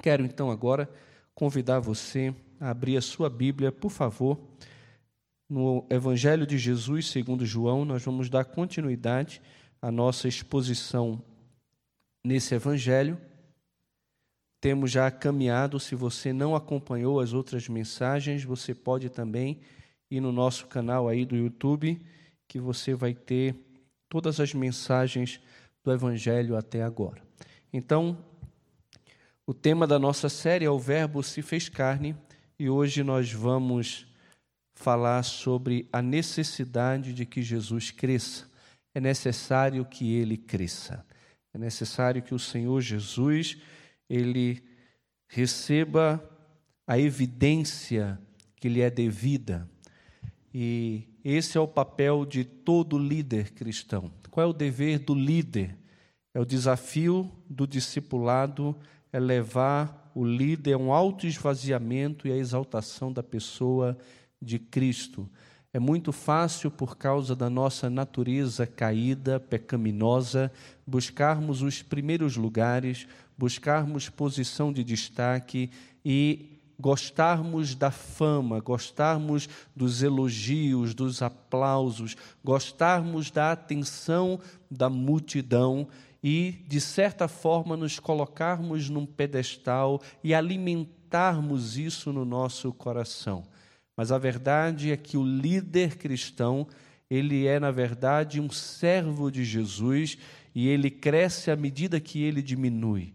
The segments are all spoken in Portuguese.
Quero então agora convidar você a abrir a sua Bíblia, por favor, no Evangelho de Jesus segundo João. Nós vamos dar continuidade à nossa exposição nesse Evangelho. Temos já caminhado, se você não acompanhou as outras mensagens, você pode também ir no nosso canal aí do YouTube, que você vai ter todas as mensagens do Evangelho até agora. Então, o tema da nossa série é o Verbo se fez carne e hoje nós vamos falar sobre a necessidade de que Jesus cresça. É necessário que ele cresça. É necessário que o Senhor Jesus ele receba a evidência que lhe é devida. E esse é o papel de todo líder cristão. Qual é o dever do líder? É o desafio do discipulado é levar o líder a um autoesvaziamento e a exaltação da pessoa de Cristo. É muito fácil, por causa da nossa natureza caída, pecaminosa, buscarmos os primeiros lugares, buscarmos posição de destaque e gostarmos da fama, gostarmos dos elogios, dos aplausos, gostarmos da atenção da multidão e, de certa forma, nos colocarmos num pedestal e alimentarmos isso no nosso coração. Mas a verdade é que o líder cristão, ele é, na verdade, um servo de Jesus e ele cresce à medida que ele diminui.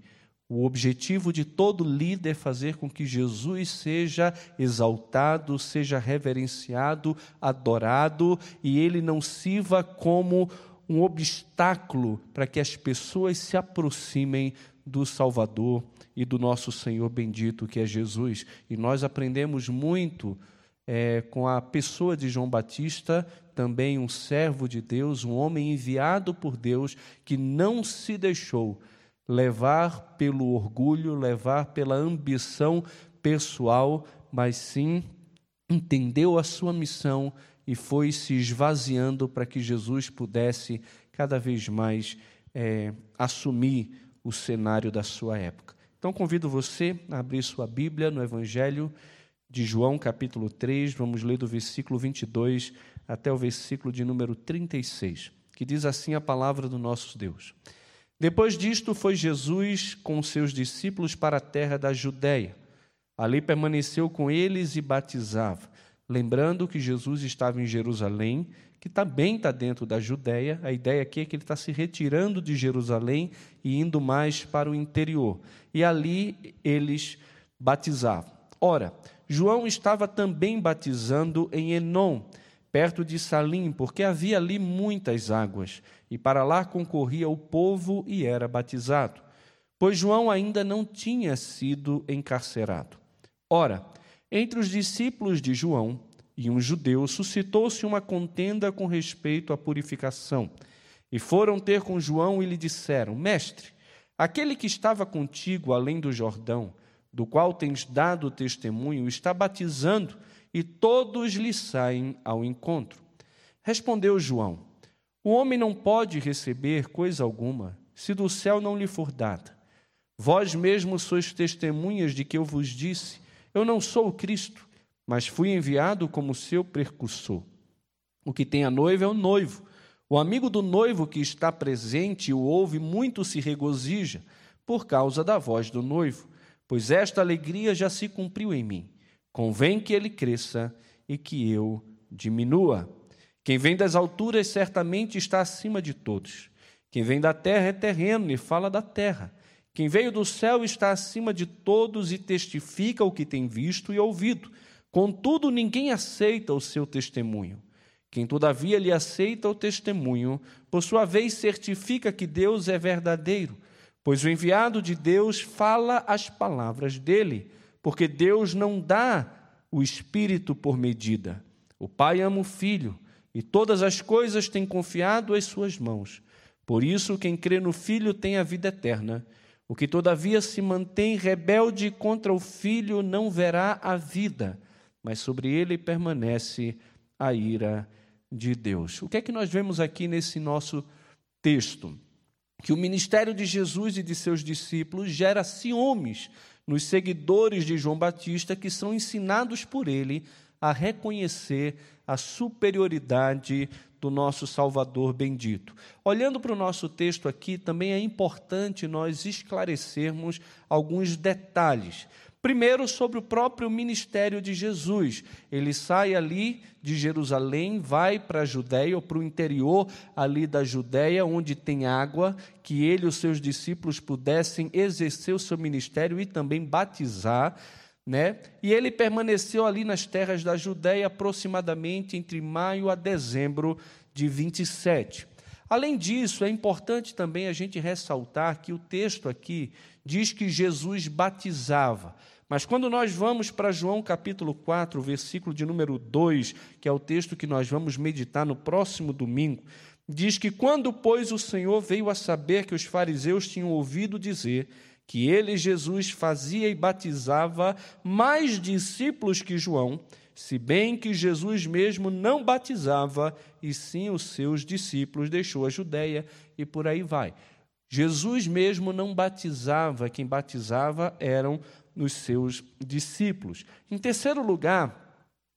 O objetivo de todo líder é fazer com que Jesus seja exaltado, seja reverenciado, adorado e ele não sirva como um obstáculo para que as pessoas se aproximem do Salvador e do nosso Senhor bendito, que é Jesus. E nós aprendemos muito é, com a pessoa de João Batista, também um servo de Deus, um homem enviado por Deus, que não se deixou levar pelo orgulho, levar pela ambição pessoal, mas sim entendeu a sua missão e foi se esvaziando para que Jesus pudesse cada vez mais é, assumir o cenário da sua época. Então convido você a abrir sua Bíblia no Evangelho de João, capítulo 3, vamos ler do versículo 22 até o versículo de número 36, que diz assim a palavra do nosso Deus. Depois disto, foi Jesus com seus discípulos para a terra da Judéia. Ali permaneceu com eles e batizava. Lembrando que Jesus estava em Jerusalém, que também está dentro da Judéia, a ideia aqui é que ele está se retirando de Jerusalém e indo mais para o interior. E ali eles batizavam. Ora, João estava também batizando em Enom, perto de Salim, porque havia ali muitas águas, e para lá concorria o povo e era batizado, pois João ainda não tinha sido encarcerado. Ora, entre os discípulos de João e um judeu suscitou-se uma contenda com respeito à purificação. E foram ter com João e lhe disseram: Mestre, aquele que estava contigo além do Jordão, do qual tens dado testemunho, está batizando e todos lhe saem ao encontro. Respondeu João: O homem não pode receber coisa alguma se do céu não lhe for dada. Vós mesmos sois testemunhas de que eu vos disse eu não sou o Cristo, mas fui enviado como seu precursor. O que tem a noiva é o noivo. O amigo do noivo que está presente e o ouve muito se regozija por causa da voz do noivo, pois esta alegria já se cumpriu em mim. Convém que ele cresça e que eu diminua. Quem vem das alturas certamente está acima de todos. Quem vem da terra é terreno e fala da terra. Quem veio do céu está acima de todos e testifica o que tem visto e ouvido. Contudo, ninguém aceita o seu testemunho. Quem, todavia, lhe aceita o testemunho, por sua vez certifica que Deus é verdadeiro, pois o enviado de Deus fala as palavras dele, porque Deus não dá o Espírito por medida. O Pai ama o Filho, e todas as coisas tem confiado às suas mãos. Por isso, quem crê no Filho tem a vida eterna. O que todavia se mantém rebelde contra o filho não verá a vida, mas sobre ele permanece a ira de Deus. O que é que nós vemos aqui nesse nosso texto? que o ministério de Jesus e de seus discípulos gera ciúmes nos seguidores de João Batista que são ensinados por ele a reconhecer a superioridade do nosso Salvador bendito. Olhando para o nosso texto aqui, também é importante nós esclarecermos alguns detalhes. Primeiro, sobre o próprio ministério de Jesus. Ele sai ali de Jerusalém, vai para a Judéia, ou para o interior ali da Judéia, onde tem água, que ele e os seus discípulos pudessem exercer o seu ministério e também batizar. Né? E ele permaneceu ali nas terras da Judéia aproximadamente entre maio a dezembro de 27. Além disso, é importante também a gente ressaltar que o texto aqui diz que Jesus batizava. Mas quando nós vamos para João capítulo 4, versículo de número 2, que é o texto que nós vamos meditar no próximo domingo, diz que quando, pois, o Senhor veio a saber que os fariseus tinham ouvido dizer que ele, Jesus, fazia e batizava mais discípulos que João, se bem que Jesus mesmo não batizava, e sim os seus discípulos, deixou a Judéia e por aí vai. Jesus mesmo não batizava, quem batizava eram os seus discípulos. Em terceiro lugar,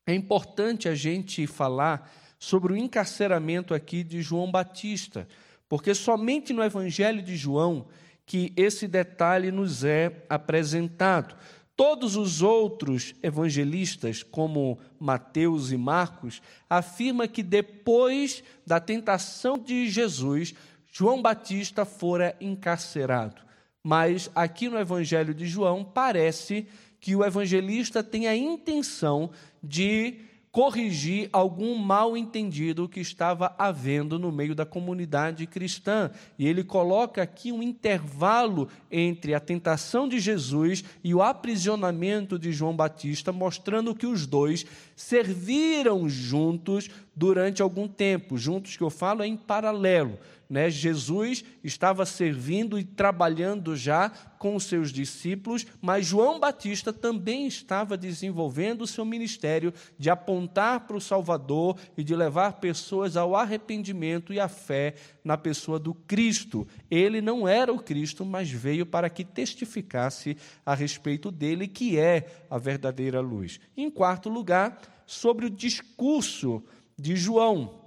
é importante a gente falar sobre o encarceramento aqui de João Batista, porque somente no Evangelho de João que esse detalhe nos é apresentado. Todos os outros evangelistas, como Mateus e Marcos, afirmam que depois da tentação de Jesus, João Batista fora encarcerado. Mas aqui no Evangelho de João parece que o evangelista tem a intenção de corrigir algum mal entendido que estava havendo no meio da comunidade cristã. E ele coloca aqui um intervalo entre a tentação de Jesus e o aprisionamento de João Batista, mostrando que os dois serviram juntos durante algum tempo. Juntos que eu falo é em paralelo né, Jesus estava servindo e trabalhando já com os seus discípulos, mas João Batista também estava desenvolvendo o seu ministério de apontar para o Salvador e de levar pessoas ao arrependimento e à fé na pessoa do Cristo. Ele não era o Cristo, mas veio para que testificasse a respeito dele, que é a verdadeira luz. Em quarto lugar, sobre o discurso de João.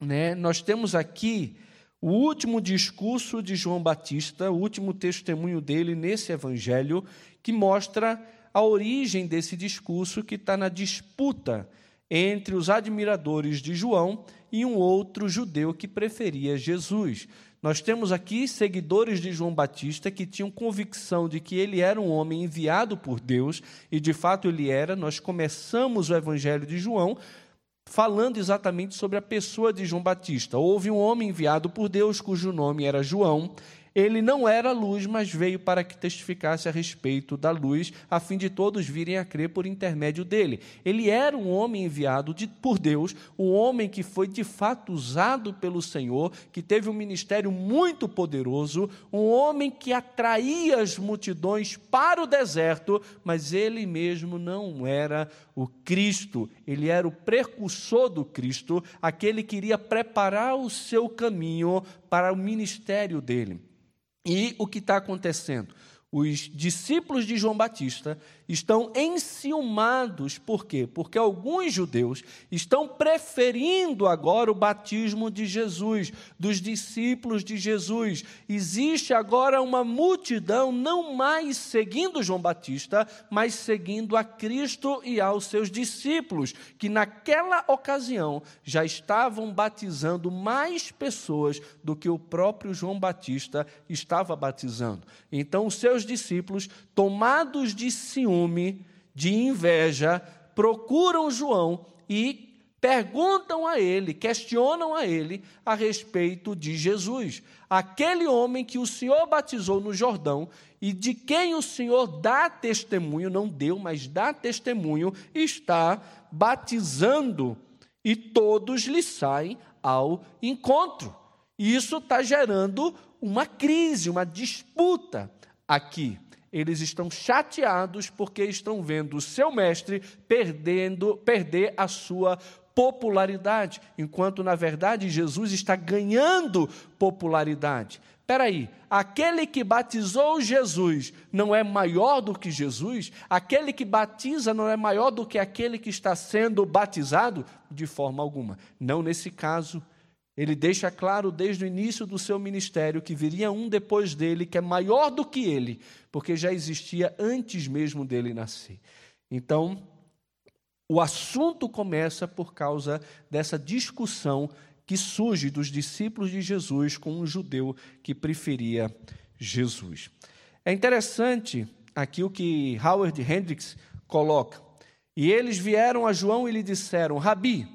Né? Nós temos aqui o último discurso de João Batista, o último testemunho dele nesse evangelho, que mostra a origem desse discurso que está na disputa entre os admiradores de João e um outro judeu que preferia Jesus. Nós temos aqui seguidores de João Batista que tinham convicção de que ele era um homem enviado por Deus, e de fato ele era. Nós começamos o evangelho de João falando exatamente sobre a pessoa de João Batista. Houve um homem enviado por Deus cujo nome era João, ele não era luz, mas veio para que testificasse a respeito da luz, a fim de todos virem a crer por intermédio dele. Ele era um homem enviado de, por Deus, um homem que foi de fato usado pelo Senhor, que teve um ministério muito poderoso, um homem que atraía as multidões para o deserto, mas ele mesmo não era o Cristo, ele era o precursor do Cristo, aquele que iria preparar o seu caminho para o ministério dele. E o que está acontecendo? Os discípulos de João Batista estão enciumados, por quê? Porque alguns judeus estão preferindo agora o batismo de Jesus, dos discípulos de Jesus. Existe agora uma multidão não mais seguindo João Batista, mas seguindo a Cristo e aos seus discípulos, que naquela ocasião já estavam batizando mais pessoas do que o próprio João Batista estava batizando. Então, os seus discípulos, tomados de ciúme, ciúme, de inveja, procuram João e perguntam a ele, questionam a ele a respeito de Jesus, aquele homem que o Senhor batizou no Jordão e de quem o Senhor dá testemunho, não deu, mas dá testemunho, está batizando e todos lhe saem ao encontro. Isso está gerando uma crise, uma disputa aqui eles estão chateados porque estão vendo o seu mestre perdendo, perder a sua popularidade, enquanto na verdade Jesus está ganhando popularidade. Espera aí, aquele que batizou Jesus não é maior do que Jesus? Aquele que batiza não é maior do que aquele que está sendo batizado? De forma alguma. Não nesse caso. Ele deixa claro desde o início do seu ministério que viria um depois dele que é maior do que ele, porque já existia antes mesmo dele nascer. Então, o assunto começa por causa dessa discussão que surge dos discípulos de Jesus com um judeu que preferia Jesus. É interessante aqui o que Howard Hendricks coloca. E eles vieram a João e lhe disseram: Rabi,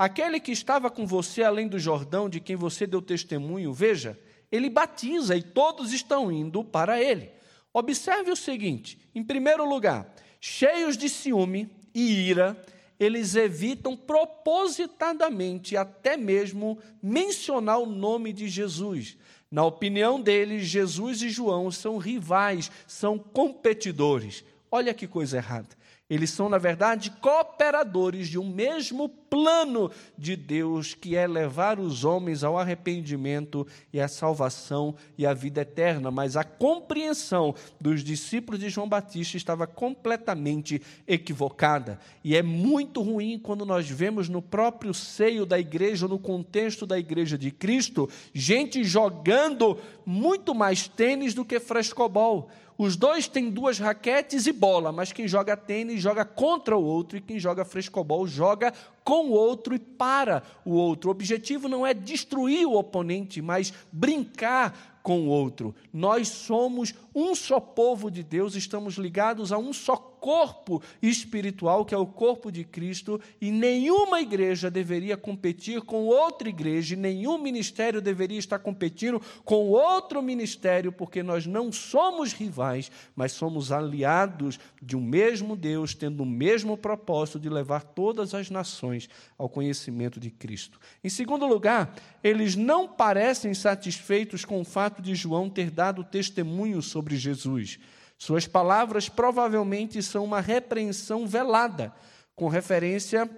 aquele que estava com você além do Jordão, de quem você deu testemunho, veja, ele batiza e todos estão indo para ele. Observe o seguinte: em primeiro lugar, cheios de ciúme, e ira, eles evitam propositadamente até mesmo mencionar o nome de Jesus. Na opinião deles, Jesus e João são rivais, são competidores. Olha que coisa errada. Eles são, na verdade, cooperadores de um mesmo plano de Deus, que é levar os homens ao arrependimento e à salvação e à vida eterna. Mas a compreensão dos discípulos de João Batista estava completamente equivocada. E é muito ruim quando nós vemos no próprio seio da igreja, no contexto da igreja de Cristo, gente jogando muito mais tênis do que frescobol os dois têm duas raquetes e bola, mas quem joga tênis joga contra o outro e quem joga frescobol joga com o outro e para o outro. O objetivo não é destruir o oponente, mas brincar com o outro. Nós somos um só povo de Deus, estamos ligados a um só corpo espiritual, que é o corpo de Cristo, e nenhuma igreja deveria competir com outra igreja, e nenhum ministério deveria estar competindo com outro ministério, porque nós não somos rivais, mas somos aliados de um mesmo Deus, tendo o mesmo propósito de levar todas as nações ao conhecimento de Cristo. Em segundo lugar, eles não parecem satisfeitos com o fato de João ter dado testemunho sobre Jesus. Suas palavras provavelmente são uma repreensão velada, com referência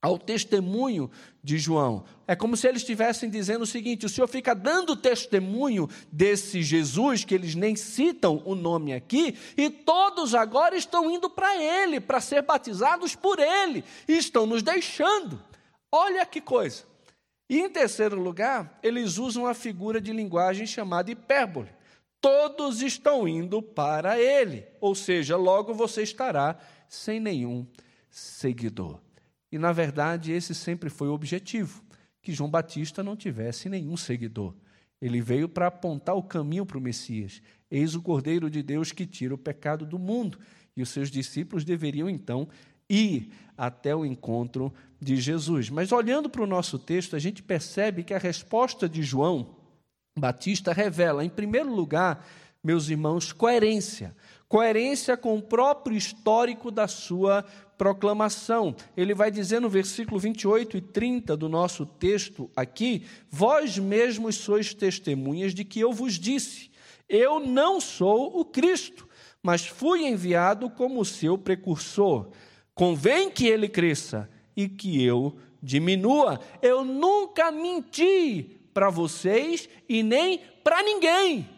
ao testemunho de João. É como se eles estivessem dizendo o seguinte: o senhor fica dando testemunho desse Jesus, que eles nem citam o nome aqui, e todos agora estão indo para ele, para ser batizados por ele, e estão nos deixando. Olha que coisa. E em terceiro lugar, eles usam a figura de linguagem chamada hipérbole todos estão indo para ele. Ou seja, logo você estará sem nenhum seguidor. E na verdade, esse sempre foi o objetivo: que João Batista não tivesse nenhum seguidor. Ele veio para apontar o caminho para o Messias. Eis o Cordeiro de Deus que tira o pecado do mundo. E os seus discípulos deveriam então ir até o encontro de Jesus. Mas olhando para o nosso texto, a gente percebe que a resposta de João Batista revela, em primeiro lugar, meus irmãos, coerência. Coerência com o próprio histórico da sua proclamação. Ele vai dizer no versículo 28 e 30 do nosso texto aqui: Vós mesmos sois testemunhas de que eu vos disse: Eu não sou o Cristo, mas fui enviado como seu precursor. Convém que ele cresça e que eu diminua. Eu nunca menti para vocês e nem para ninguém.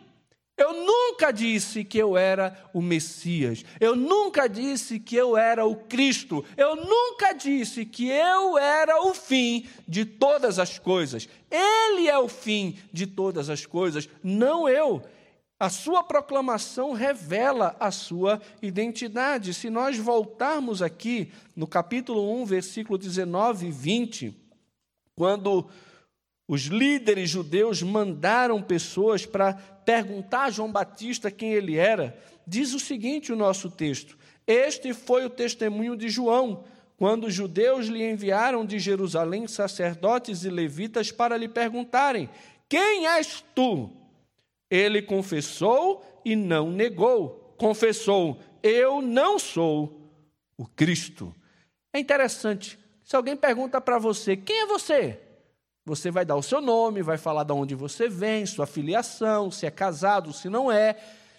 Eu nunca disse que eu era o Messias. Eu nunca disse que eu era o Cristo. Eu nunca disse que eu era o fim de todas as coisas. Ele é o fim de todas as coisas, não eu. A sua proclamação revela a sua identidade. Se nós voltarmos aqui no capítulo 1, versículo 19 e 20, quando os líderes judeus mandaram pessoas para perguntar a João Batista quem ele era. Diz o seguinte o nosso texto: Este foi o testemunho de João, quando os judeus lhe enviaram de Jerusalém sacerdotes e levitas para lhe perguntarem: Quem és tu? Ele confessou e não negou. Confessou: Eu não sou o Cristo. É interessante. Se alguém pergunta para você: Quem é você? Você vai dar o seu nome, vai falar de onde você vem, sua filiação, se é casado, se não é.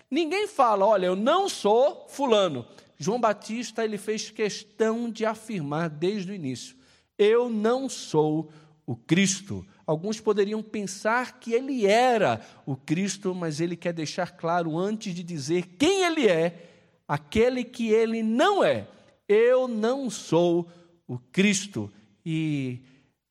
Ninguém fala, olha, eu não sou fulano. João Batista ele fez questão de afirmar desde o início: Eu não sou o Cristo. Alguns poderiam pensar que ele era o Cristo, mas ele quer deixar claro antes de dizer quem ele é, aquele que ele não é. Eu não sou o Cristo. E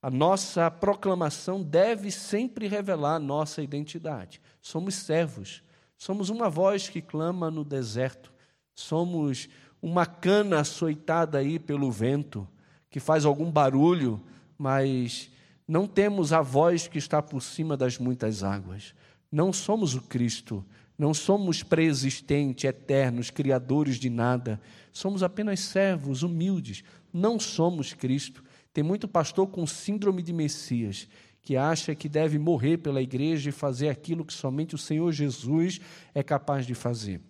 a nossa proclamação deve sempre revelar nossa identidade. Somos servos, somos uma voz que clama no deserto, somos uma cana açoitada aí pelo vento, que faz algum barulho, mas não temos a voz que está por cima das muitas águas. Não somos o Cristo, não somos preexistentes, eternos, criadores de nada. Somos apenas servos humildes. Não somos Cristo. Tem muito pastor com síndrome de Messias que acha que deve morrer pela igreja e fazer aquilo que somente o Senhor Jesus é capaz de fazer.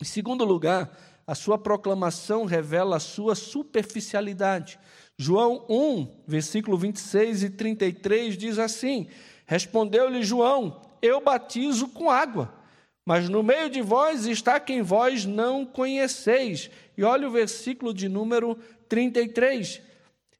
Em segundo lugar, a sua proclamação revela a sua superficialidade. João 1, versículo 26 e 33 diz assim: Respondeu-lhe João: Eu batizo com água, mas no meio de vós está quem vós não conheceis. E olha o versículo de número 33.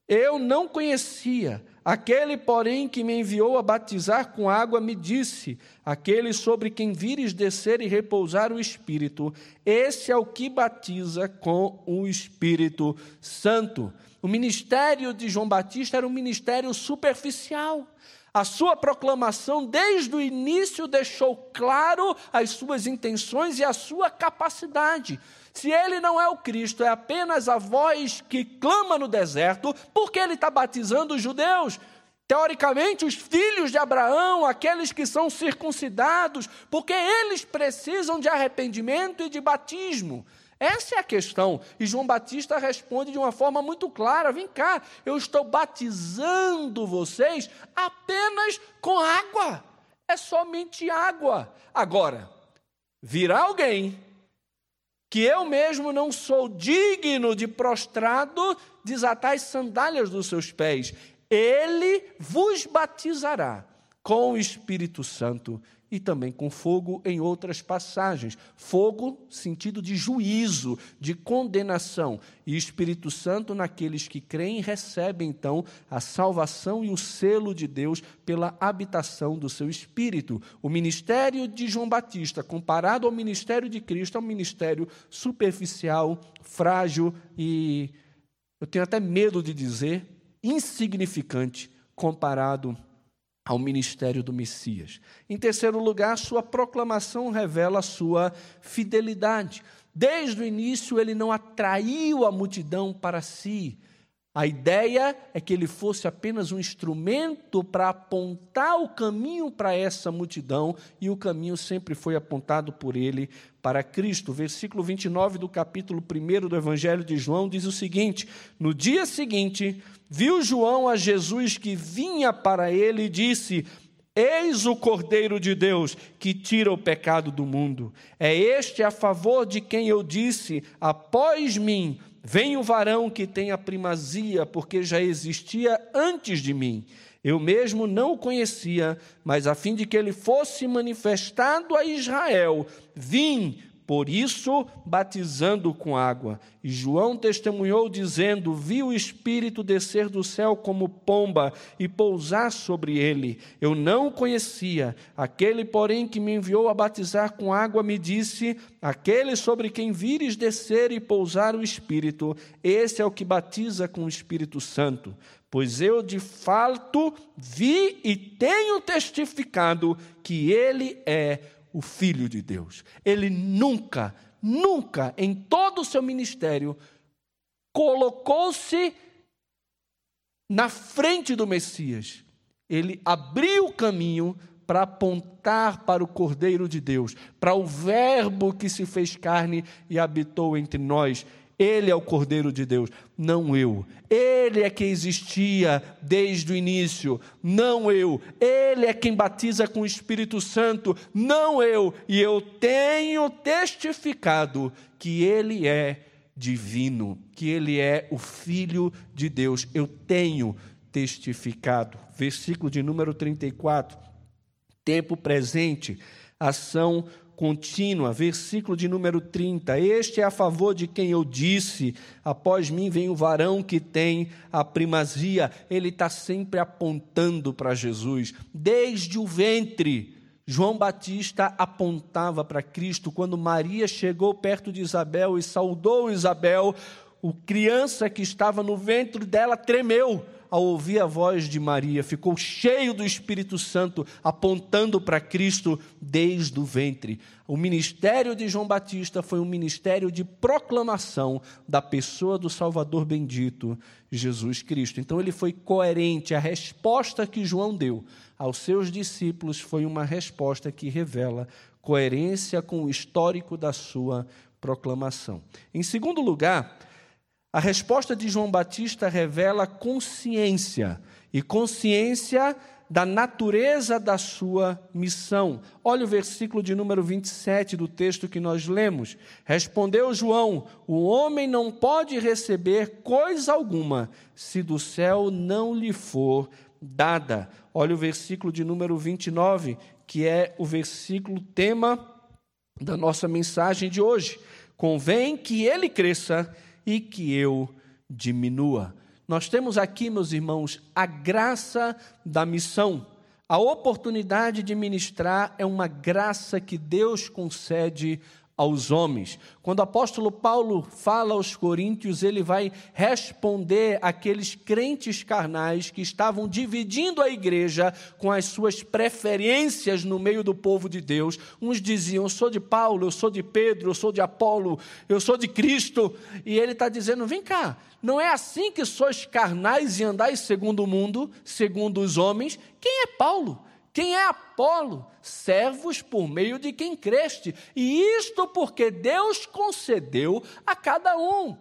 Eu não conhecia. Aquele, porém, que me enviou a batizar com água, me disse: Aquele sobre quem vires descer e repousar o Espírito, esse é o que batiza com o Espírito Santo. O ministério de João Batista era um ministério superficial. A sua proclamação, desde o início, deixou claro as suas intenções e a sua capacidade. Se ele não é o Cristo, é apenas a voz que clama no deserto, porque ele está batizando os judeus? Teoricamente, os filhos de Abraão, aqueles que são circuncidados, porque eles precisam de arrependimento e de batismo. Essa é a questão. E João Batista responde de uma forma muito clara: vem cá, eu estou batizando vocês apenas com água. É somente água. Agora, virá alguém que eu mesmo não sou digno de prostrado desatar as sandálias dos seus pés. Ele vos batizará com o Espírito Santo e também com fogo em outras passagens. Fogo, sentido de juízo, de condenação. E Espírito Santo naqueles que creem recebem então a salvação e o selo de Deus pela habitação do seu Espírito. O ministério de João Batista, comparado ao ministério de Cristo, é um ministério superficial, frágil e, eu tenho até medo de dizer, insignificante comparado ao ministério do Messias. Em terceiro lugar, sua proclamação revela sua fidelidade. Desde o início, ele não atraiu a multidão para si. A ideia é que ele fosse apenas um instrumento para apontar o caminho para essa multidão, e o caminho sempre foi apontado por ele para Cristo. Versículo 29 do capítulo 1 do Evangelho de João diz o seguinte: No dia seguinte, viu João a Jesus que vinha para ele e disse: Eis o Cordeiro de Deus que tira o pecado do mundo. É este a favor de quem eu disse: Após mim vem o varão que tem a primazia, porque já existia antes de mim. Eu mesmo não o conhecia, mas a fim de que ele fosse manifestado a Israel, vim por isso, batizando com água. E João testemunhou, dizendo: Vi o Espírito descer do céu como pomba e pousar sobre ele. Eu não o conhecia. Aquele, porém, que me enviou a batizar com água, me disse: Aquele sobre quem vires descer e pousar o Espírito, esse é o que batiza com o Espírito Santo. Pois eu de fato vi e tenho testificado que ele é o Filho de Deus. Ele nunca, nunca, em todo o seu ministério, colocou-se na frente do Messias. Ele abriu o caminho para apontar para o Cordeiro de Deus, para o Verbo que se fez carne e habitou entre nós. Ele é o Cordeiro de Deus, não eu. Ele é quem existia desde o início, não eu. Ele é quem batiza com o Espírito Santo, não eu. E eu tenho testificado que ele é divino, que ele é o Filho de Deus. Eu tenho testificado. Versículo de número 34. Tempo presente, ação contínua. Versículo de número 30. Este é a favor de quem eu disse: após mim vem o varão que tem a primazia. Ele está sempre apontando para Jesus, desde o ventre. João Batista apontava para Cristo. Quando Maria chegou perto de Isabel e saudou Isabel, o criança que estava no ventre dela tremeu ao ouvir a voz de Maria, ficou cheio do Espírito Santo, apontando para Cristo desde o ventre. O ministério de João Batista foi um ministério de proclamação da pessoa do Salvador bendito, Jesus Cristo. Então ele foi coerente. A resposta que João deu aos seus discípulos foi uma resposta que revela coerência com o histórico da sua proclamação. Em segundo lugar, a resposta de João Batista revela consciência, e consciência da natureza da sua missão. Olha o versículo de número 27 do texto que nós lemos. Respondeu João: O homem não pode receber coisa alguma se do céu não lhe for dada. Olha o versículo de número 29, que é o versículo tema da nossa mensagem de hoje. Convém que ele cresça e que eu diminua. Nós temos aqui, meus irmãos, a graça da missão. A oportunidade de ministrar é uma graça que Deus concede aos homens. Quando o apóstolo Paulo fala aos coríntios, ele vai responder aqueles crentes carnais que estavam dividindo a igreja com as suas preferências no meio do povo de Deus. Uns diziam: Eu sou de Paulo, eu sou de Pedro, eu sou de Apolo, eu sou de Cristo. E ele está dizendo: Vem cá, não é assim que sois carnais e andais segundo o mundo, segundo os homens. Quem é Paulo? Quem é Apolo? Servos por meio de quem creste. E isto porque Deus concedeu a cada um.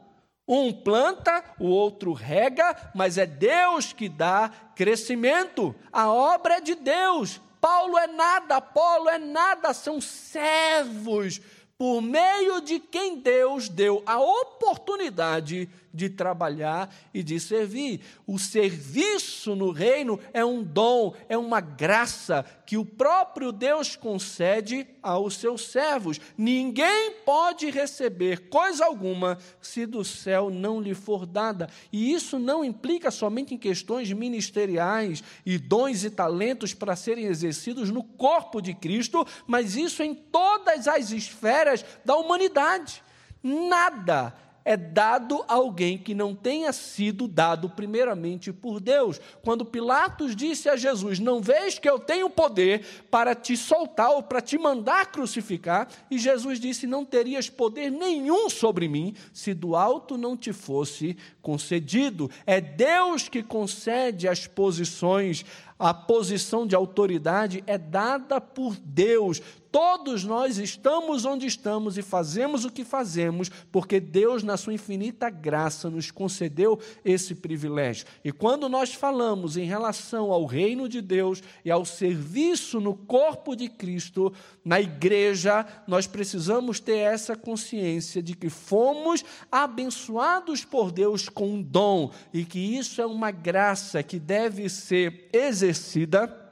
Um planta, o outro rega, mas é Deus que dá crescimento. A obra é de Deus. Paulo é nada, Apolo é nada, são servos por meio de quem Deus deu a oportunidade de trabalhar e de servir. O serviço no reino é um dom, é uma graça que o próprio Deus concede aos seus servos. Ninguém pode receber coisa alguma se do céu não lhe for dada. E isso não implica somente em questões ministeriais e dons e talentos para serem exercidos no corpo de Cristo, mas isso em todas as esferas da humanidade. Nada é dado a alguém que não tenha sido dado primeiramente por Deus. Quando Pilatos disse a Jesus: Não vês que eu tenho poder para te soltar ou para te mandar crucificar? E Jesus disse: Não terias poder nenhum sobre mim se do alto não te fosse concedido. É Deus que concede as posições a posição de autoridade é dada por Deus. Todos nós estamos onde estamos e fazemos o que fazemos, porque Deus, na sua infinita graça, nos concedeu esse privilégio. E quando nós falamos em relação ao reino de Deus e ao serviço no corpo de Cristo, na igreja, nós precisamos ter essa consciência de que fomos abençoados por Deus com um dom e que isso é uma graça que deve ser exercida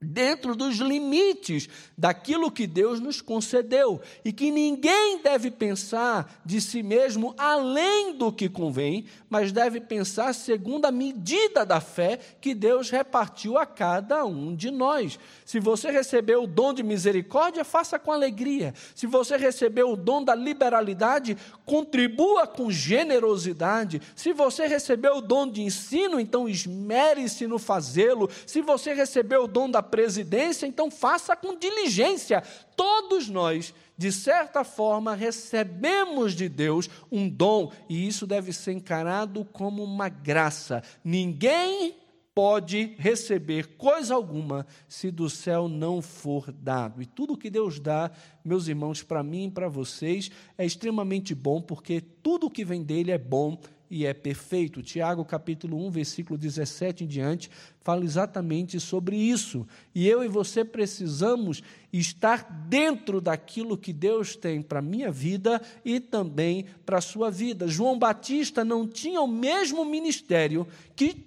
dentro dos limites daquilo que Deus nos concedeu e que ninguém deve pensar de si mesmo além do que convém, mas deve pensar segundo a medida da fé que Deus repartiu a cada um de nós. Se você recebeu o dom de misericórdia, faça com alegria. Se você recebeu o dom da liberalidade, contribua com generosidade. Se você recebeu o dom de ensino, então esmere-se no fazê-lo. Se você recebeu o dom da presidência, então faça com diligência. Todos nós, de certa forma, recebemos de Deus um dom e isso deve ser encarado como uma graça. Ninguém pode receber coisa alguma se do céu não for dado. E tudo que Deus dá, meus irmãos, para mim e para vocês, é extremamente bom, porque tudo que vem dele é bom e é perfeito. Tiago, capítulo 1, versículo 17 em diante, fala exatamente sobre isso. E eu e você precisamos estar dentro daquilo que Deus tem para a minha vida e também para a sua vida. João Batista não tinha o mesmo ministério que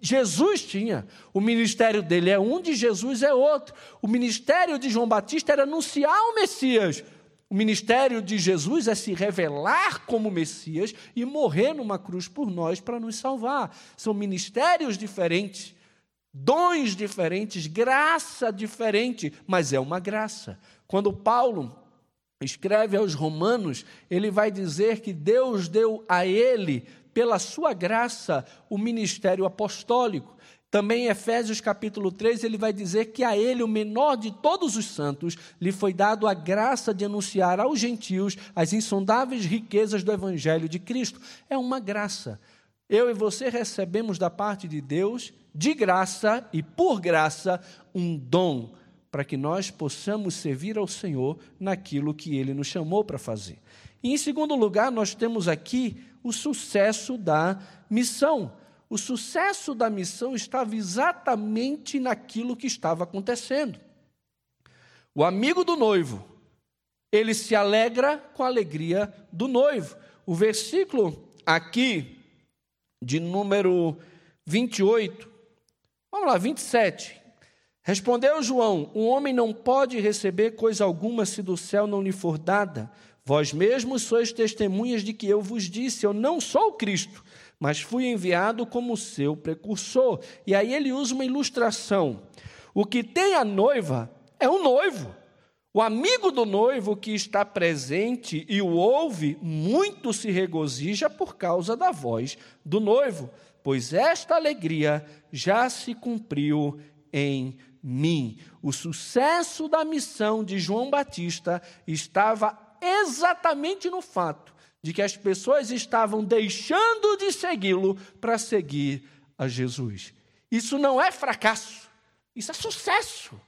Jesus tinha. O ministério dele é um, de Jesus é outro. O ministério de João Batista era anunciar o Messias. O ministério de Jesus é se revelar como Messias e morrer numa cruz por nós para nos salvar. São ministérios diferentes, dons diferentes, graça diferente, mas é uma graça. Quando Paulo escreve aos Romanos, ele vai dizer que Deus deu a ele pela sua graça, o ministério apostólico. Também em Efésios capítulo 3, ele vai dizer que a ele, o menor de todos os santos, lhe foi dado a graça de anunciar aos gentios as insondáveis riquezas do evangelho de Cristo. É uma graça. Eu e você recebemos da parte de Deus, de graça e por graça, um dom para que nós possamos servir ao Senhor naquilo que ele nos chamou para fazer. E em segundo lugar, nós temos aqui o sucesso da missão. O sucesso da missão estava exatamente naquilo que estava acontecendo. O amigo do noivo, ele se alegra com a alegria do noivo. O versículo aqui, de número 28, vamos lá, 27. Respondeu João: Um homem não pode receber coisa alguma se do céu não lhe for dada. Vós mesmos sois testemunhas de que eu vos disse: Eu não sou o Cristo, mas fui enviado como seu precursor. E aí ele usa uma ilustração. O que tem a noiva é o noivo. O amigo do noivo que está presente e o ouve, muito se regozija por causa da voz do noivo, pois esta alegria já se cumpriu em mim. O sucesso da missão de João Batista estava exatamente no fato de que as pessoas estavam deixando de segui-lo para seguir a Jesus. Isso não é fracasso, isso é sucesso.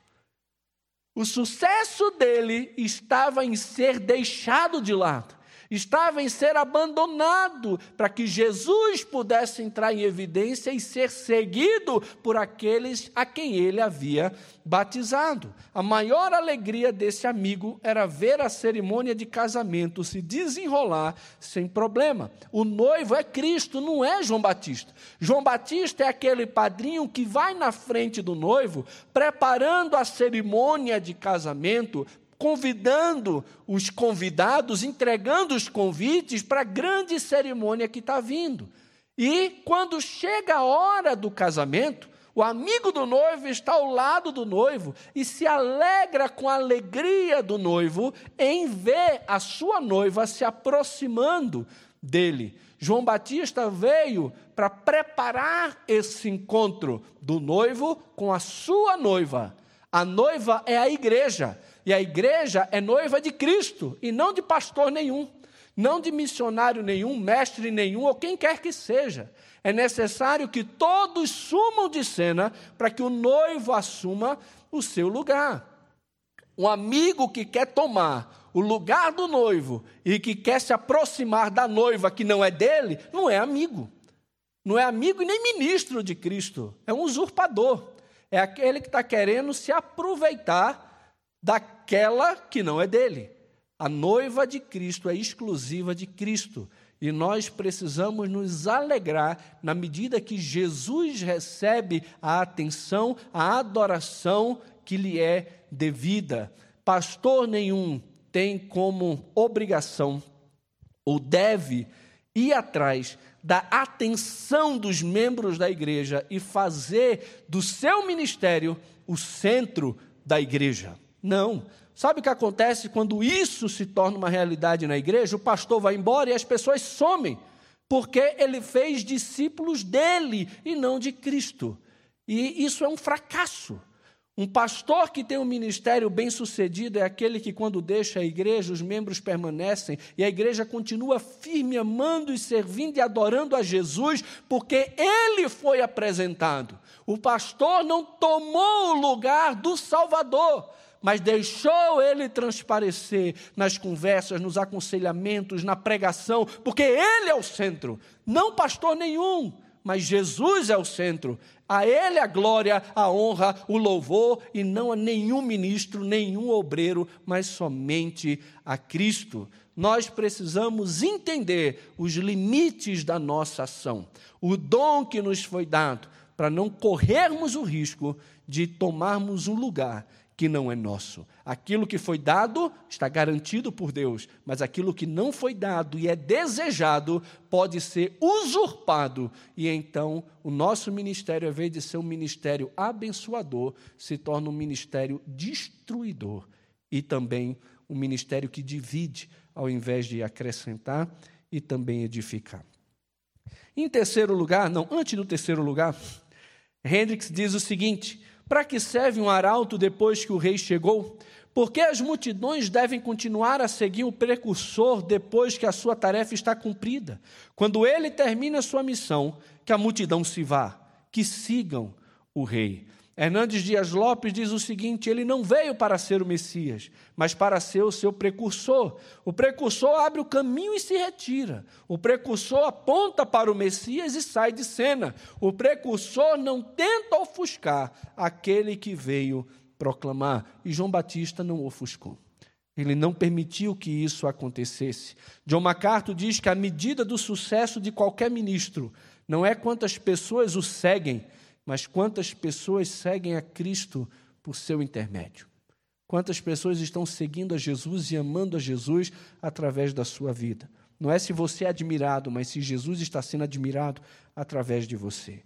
O sucesso dele estava em ser deixado de lado estava em ser abandonado para que Jesus pudesse entrar em evidência e ser seguido por aqueles a quem ele havia batizado. A maior alegria desse amigo era ver a cerimônia de casamento se desenrolar sem problema. O noivo é Cristo, não é João Batista. João Batista é aquele padrinho que vai na frente do noivo, preparando a cerimônia de casamento convidando os convidados, entregando os convites para a grande cerimônia que está vindo. E quando chega a hora do casamento, o amigo do noivo está ao lado do noivo e se alegra com a alegria do noivo em ver a sua noiva se aproximando dele. João Batista veio para preparar esse encontro do noivo com a sua noiva. A noiva é a igreja. E a igreja é noiva de Cristo e não de pastor nenhum, não de missionário nenhum, mestre nenhum ou quem quer que seja. É necessário que todos sumam de cena para que o noivo assuma o seu lugar. Um amigo que quer tomar o lugar do noivo e que quer se aproximar da noiva que não é dele, não é amigo. Não é amigo e nem ministro de Cristo. É um usurpador. É aquele que está querendo se aproveitar daquela que não é dele. A noiva de Cristo é exclusiva de Cristo. E nós precisamos nos alegrar na medida que Jesus recebe a atenção, a adoração que lhe é devida. Pastor nenhum tem como obrigação ou deve ir atrás da atenção dos membros da igreja e fazer do seu ministério o centro da igreja. Não. Sabe o que acontece quando isso se torna uma realidade na igreja? O pastor vai embora e as pessoas somem, porque ele fez discípulos dele e não de Cristo. E isso é um fracasso. Um pastor que tem um ministério bem sucedido é aquele que, quando deixa a igreja, os membros permanecem e a igreja continua firme, amando e servindo e adorando a Jesus, porque ele foi apresentado. O pastor não tomou o lugar do Salvador mas deixou ele transparecer nas conversas, nos aconselhamentos, na pregação, porque ele é o centro, não pastor nenhum, mas Jesus é o centro. A ele a glória, a honra, o louvor, e não a nenhum ministro, nenhum obreiro, mas somente a Cristo. Nós precisamos entender os limites da nossa ação, o dom que nos foi dado para não corrermos o risco de tomarmos um lugar que não é nosso. Aquilo que foi dado está garantido por Deus, mas aquilo que não foi dado e é desejado pode ser usurpado, e então o nosso ministério, ao invés de ser um ministério abençoador, se torna um ministério destruidor e também um ministério que divide, ao invés de acrescentar e também edificar. Em terceiro lugar, não, antes do terceiro lugar, Hendricks diz o seguinte: para que serve um arauto depois que o rei chegou? Porque as multidões devem continuar a seguir o precursor depois que a sua tarefa está cumprida. Quando ele termina sua missão, que a multidão se vá, que sigam o rei. Hernandes Dias Lopes diz o seguinte: ele não veio para ser o Messias, mas para ser o seu precursor. O precursor abre o caminho e se retira. O precursor aponta para o Messias e sai de cena. O precursor não tenta ofuscar aquele que veio proclamar. E João Batista não ofuscou. Ele não permitiu que isso acontecesse. John MacArthur diz que a medida do sucesso de qualquer ministro não é quantas pessoas o seguem, mas quantas pessoas seguem a Cristo por seu intermédio? Quantas pessoas estão seguindo a Jesus e amando a Jesus através da sua vida? Não é se você é admirado, mas se Jesus está sendo admirado através de você.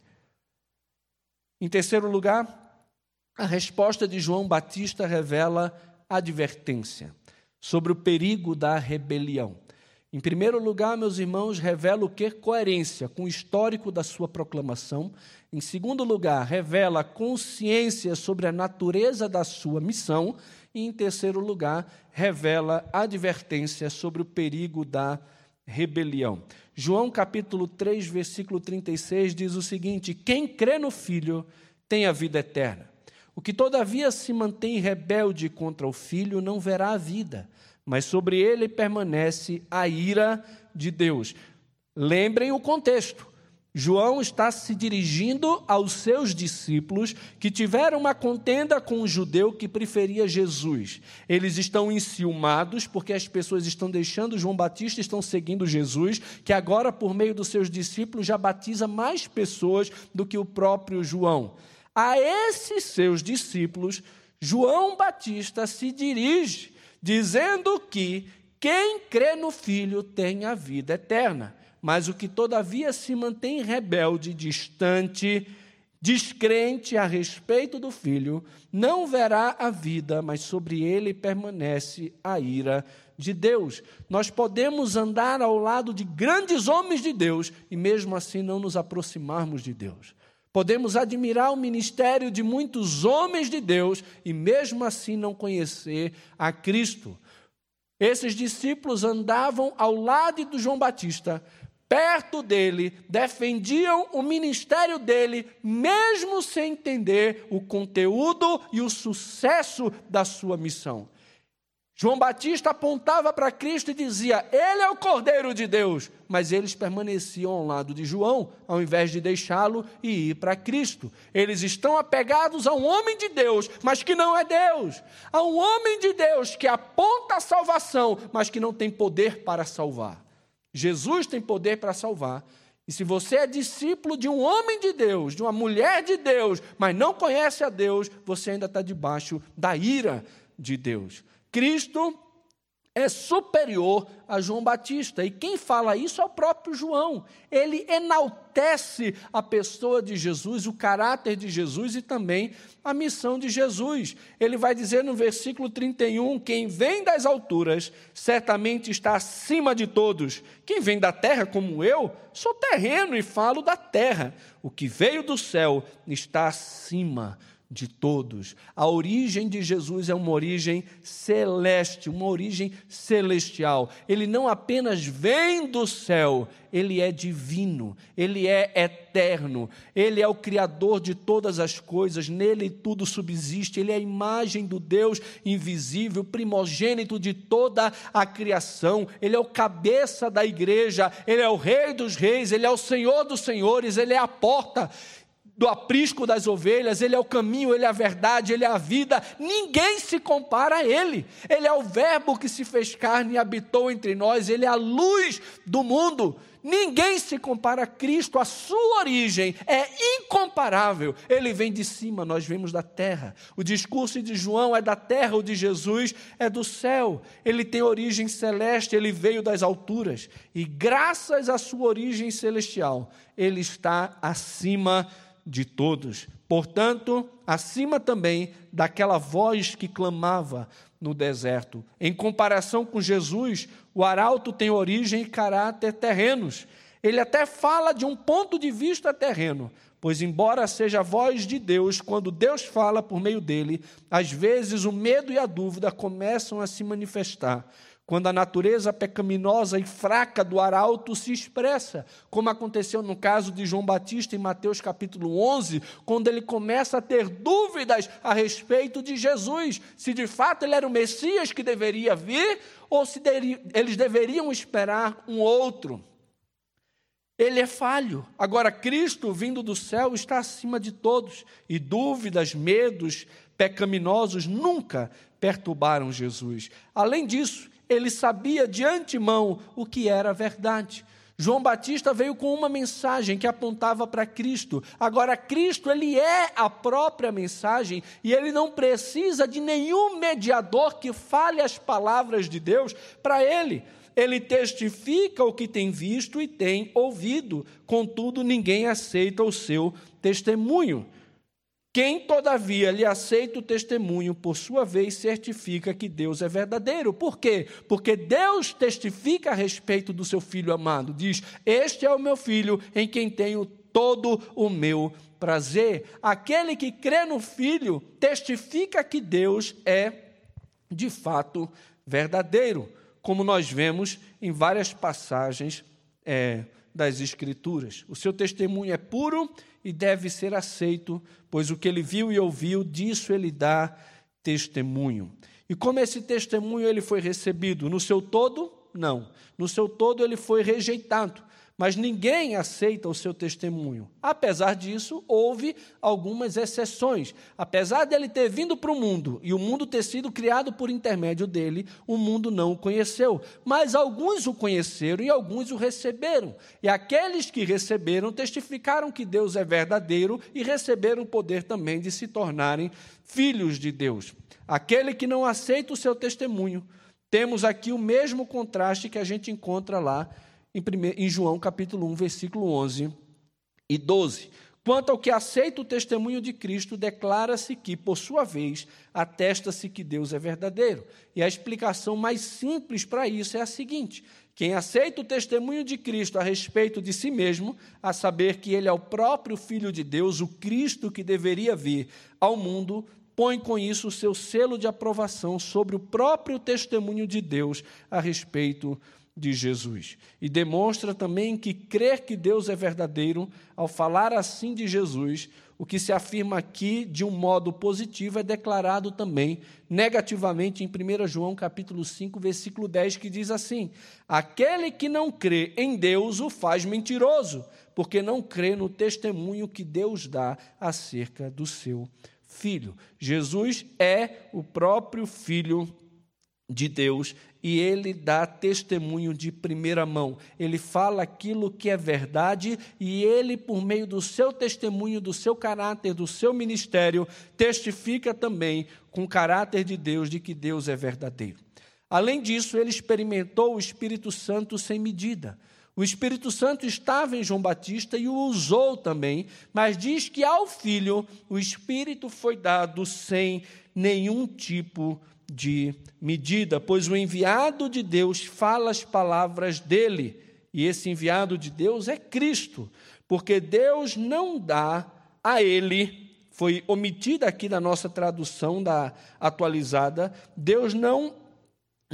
Em terceiro lugar, a resposta de João Batista revela advertência sobre o perigo da rebelião. Em primeiro lugar, meus irmãos, revela o que? Coerência com o histórico da sua proclamação. Em segundo lugar, revela consciência sobre a natureza da sua missão. E em terceiro lugar, revela advertência sobre o perigo da rebelião. João capítulo 3, versículo 36 diz o seguinte: Quem crê no Filho tem a vida eterna. O que todavia se mantém rebelde contra o Filho não verá a vida mas sobre ele permanece a ira de Deus. Lembrem o contexto. João está se dirigindo aos seus discípulos que tiveram uma contenda com um judeu que preferia Jesus. Eles estão enciumados porque as pessoas estão deixando João Batista, estão seguindo Jesus, que agora, por meio dos seus discípulos, já batiza mais pessoas do que o próprio João. A esses seus discípulos, João Batista se dirige dizendo que quem crê no Filho tem a vida eterna, mas o que todavia se mantém rebelde, distante, descrente a respeito do Filho, não verá a vida, mas sobre ele permanece a ira de Deus. Nós podemos andar ao lado de grandes homens de Deus e mesmo assim não nos aproximarmos de Deus. Podemos admirar o ministério de muitos homens de Deus e mesmo assim não conhecer a Cristo. Esses discípulos andavam ao lado de João Batista, perto dele, defendiam o ministério dele, mesmo sem entender o conteúdo e o sucesso da sua missão. João Batista apontava para Cristo e dizia: Ele é o Cordeiro de Deus. Mas eles permaneciam ao lado de João, ao invés de deixá-lo e ir para Cristo. Eles estão apegados a um homem de Deus, mas que não é Deus. A um homem de Deus que aponta a salvação, mas que não tem poder para salvar. Jesus tem poder para salvar. E se você é discípulo de um homem de Deus, de uma mulher de Deus, mas não conhece a Deus, você ainda está debaixo da ira de Deus. Cristo é superior a João Batista. E quem fala isso é o próprio João. Ele enaltece a pessoa de Jesus, o caráter de Jesus e também a missão de Jesus. Ele vai dizer no versículo 31: Quem vem das alturas certamente está acima de todos. Quem vem da terra como eu, sou terreno e falo da terra. O que veio do céu está acima todos. A origem de Jesus é uma origem celeste, uma origem celestial. Ele não apenas vem do céu, ele é divino, ele é eterno, ele é o criador de todas as coisas, nele tudo subsiste, ele é a imagem do Deus invisível, primogênito de toda a criação, ele é o cabeça da igreja, ele é o rei dos reis, ele é o senhor dos senhores, ele é a porta do aprisco das ovelhas, ele é o caminho, ele é a verdade, ele é a vida. Ninguém se compara a ele. Ele é o Verbo que se fez carne e habitou entre nós, ele é a luz do mundo. Ninguém se compara a Cristo, a sua origem é incomparável. Ele vem de cima, nós vemos da terra. O discurso de João é da terra, o de Jesus é do céu. Ele tem origem celeste, ele veio das alturas. E graças à sua origem celestial, ele está acima de todos. Portanto, acima também daquela voz que clamava no deserto. Em comparação com Jesus, o arauto tem origem e caráter terrenos. Ele até fala de um ponto de vista terreno, pois, embora seja a voz de Deus, quando Deus fala por meio dele, às vezes o medo e a dúvida começam a se manifestar quando a natureza pecaminosa e fraca do arauto se expressa, como aconteceu no caso de João Batista em Mateus capítulo 11, quando ele começa a ter dúvidas a respeito de Jesus, se de fato ele era o Messias que deveria vir ou se eles deveriam esperar um outro. Ele é falho. Agora, Cristo, vindo do céu, está acima de todos, e dúvidas, medos pecaminosos nunca perturbaram Jesus. Além disso, ele sabia de antemão o que era verdade. João Batista veio com uma mensagem que apontava para Cristo. Agora, Cristo, ele é a própria mensagem e ele não precisa de nenhum mediador que fale as palavras de Deus para ele. Ele testifica o que tem visto e tem ouvido, contudo, ninguém aceita o seu testemunho. Quem, todavia, lhe aceita o testemunho, por sua vez, certifica que Deus é verdadeiro. Por quê? Porque Deus testifica a respeito do seu filho amado. Diz: Este é o meu filho em quem tenho todo o meu prazer. Aquele que crê no filho testifica que Deus é, de fato, verdadeiro, como nós vemos em várias passagens é, das Escrituras. O seu testemunho é puro e deve ser aceito, pois o que ele viu e ouviu, disso ele dá testemunho. E como esse testemunho ele foi recebido? No seu todo? Não. No seu todo ele foi rejeitado mas ninguém aceita o seu testemunho. Apesar disso, houve algumas exceções. Apesar dele ter vindo para o mundo e o mundo ter sido criado por intermédio dele, o mundo não o conheceu. Mas alguns o conheceram e alguns o receberam. E aqueles que receberam testificaram que Deus é verdadeiro e receberam o poder também de se tornarem filhos de Deus. Aquele que não aceita o seu testemunho, temos aqui o mesmo contraste que a gente encontra lá em, primeiro, em João capítulo 1, versículo 11 e 12. Quanto ao que aceita o testemunho de Cristo, declara-se que, por sua vez, atesta-se que Deus é verdadeiro. E a explicação mais simples para isso é a seguinte: quem aceita o testemunho de Cristo a respeito de si mesmo, a saber que ele é o próprio Filho de Deus, o Cristo que deveria vir ao mundo, põe com isso o seu selo de aprovação sobre o próprio testemunho de Deus a respeito de Jesus. E demonstra também que crer que Deus é verdadeiro, ao falar assim de Jesus, o que se afirma aqui de um modo positivo é declarado também negativamente em 1 João capítulo 5, versículo 10, que diz assim: Aquele que não crê em Deus o faz mentiroso, porque não crê no testemunho que Deus dá acerca do seu filho. Jesus é o próprio filho de Deus e ele dá testemunho de primeira mão. Ele fala aquilo que é verdade e ele, por meio do seu testemunho, do seu caráter, do seu ministério, testifica também com o caráter de Deus de que Deus é verdadeiro. Além disso, ele experimentou o Espírito Santo sem medida. O Espírito Santo estava em João Batista e o usou também, mas diz que ao filho o Espírito foi dado sem nenhum tipo de de medida, pois o enviado de Deus fala as palavras dele, e esse enviado de Deus é Cristo, porque Deus não dá a ele, foi omitida aqui na nossa tradução da atualizada, Deus não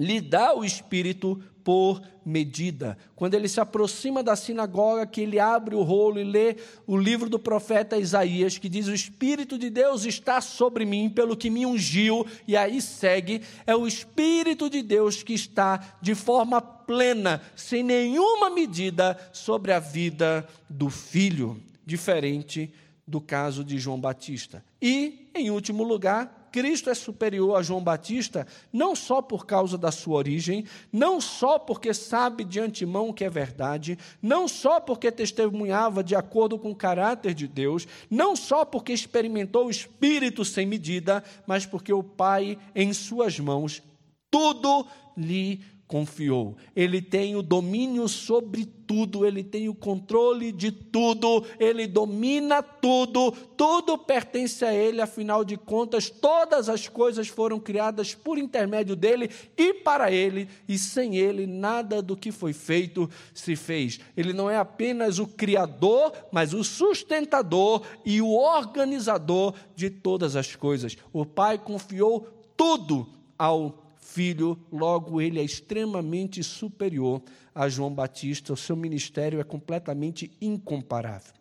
lhe dá o Espírito por medida. Quando ele se aproxima da sinagoga, que ele abre o rolo e lê o livro do profeta Isaías, que diz: O Espírito de Deus está sobre mim, pelo que me ungiu, e aí segue, é o Espírito de Deus que está de forma plena, sem nenhuma medida, sobre a vida do filho, diferente do caso de João Batista. E, em último lugar, Cristo é superior a João Batista, não só por causa da sua origem, não só porque sabe de antemão que é verdade, não só porque testemunhava de acordo com o caráter de Deus, não só porque experimentou o Espírito sem medida, mas porque o Pai, em suas mãos, tudo lhe confiou. Ele tem o domínio sobre tudo, ele tem o controle de tudo, ele domina tudo, tudo pertence a ele, afinal de contas, todas as coisas foram criadas por intermédio dele e para ele, e sem ele nada do que foi feito se fez. Ele não é apenas o criador, mas o sustentador e o organizador de todas as coisas. O Pai confiou tudo ao filho, logo ele é extremamente superior a João Batista, o seu ministério é completamente incomparável.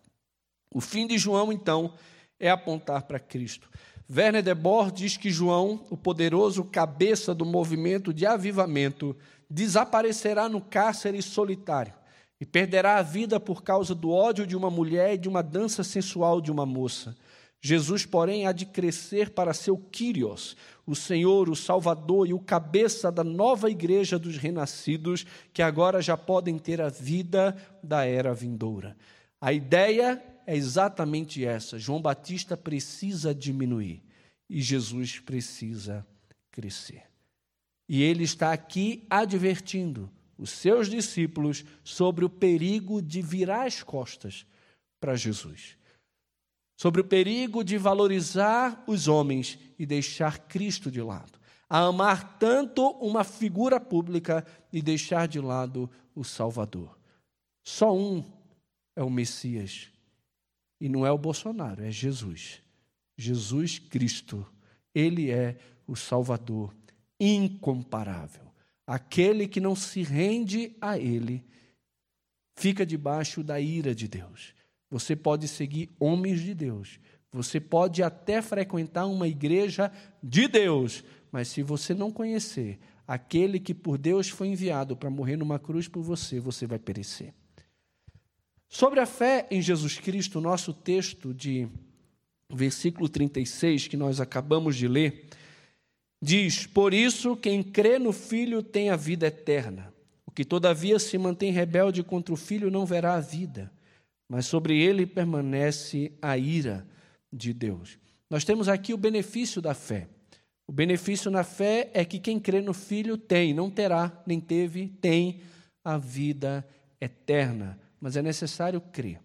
O fim de João, então, é apontar para Cristo. Werner de Boer diz que João, o poderoso cabeça do movimento de avivamento, desaparecerá no cárcere solitário e perderá a vida por causa do ódio de uma mulher e de uma dança sensual de uma moça. Jesus, porém, há de crescer para ser o Kyrios, o Senhor, o Salvador e o cabeça da nova igreja dos renascidos, que agora já podem ter a vida da era vindoura. A ideia é exatamente essa: João Batista precisa diminuir e Jesus precisa crescer. E ele está aqui advertindo os seus discípulos sobre o perigo de virar as costas para Jesus sobre o perigo de valorizar os homens e deixar Cristo de lado, a amar tanto uma figura pública e deixar de lado o Salvador. Só um é o Messias, e não é o Bolsonaro, é Jesus. Jesus Cristo, ele é o Salvador incomparável. Aquele que não se rende a ele fica debaixo da ira de Deus. Você pode seguir homens de Deus. Você pode até frequentar uma igreja de Deus, mas se você não conhecer aquele que por Deus foi enviado para morrer numa cruz por você, você vai perecer. Sobre a fé em Jesus Cristo, nosso texto de versículo 36, que nós acabamos de ler, diz: Por isso, quem crê no Filho tem a vida eterna. O que todavia se mantém rebelde contra o Filho não verá a vida mas sobre ele permanece a ira de Deus. Nós temos aqui o benefício da fé. O benefício na fé é que quem crê no Filho tem, não terá, nem teve, tem a vida eterna. Mas é necessário crer.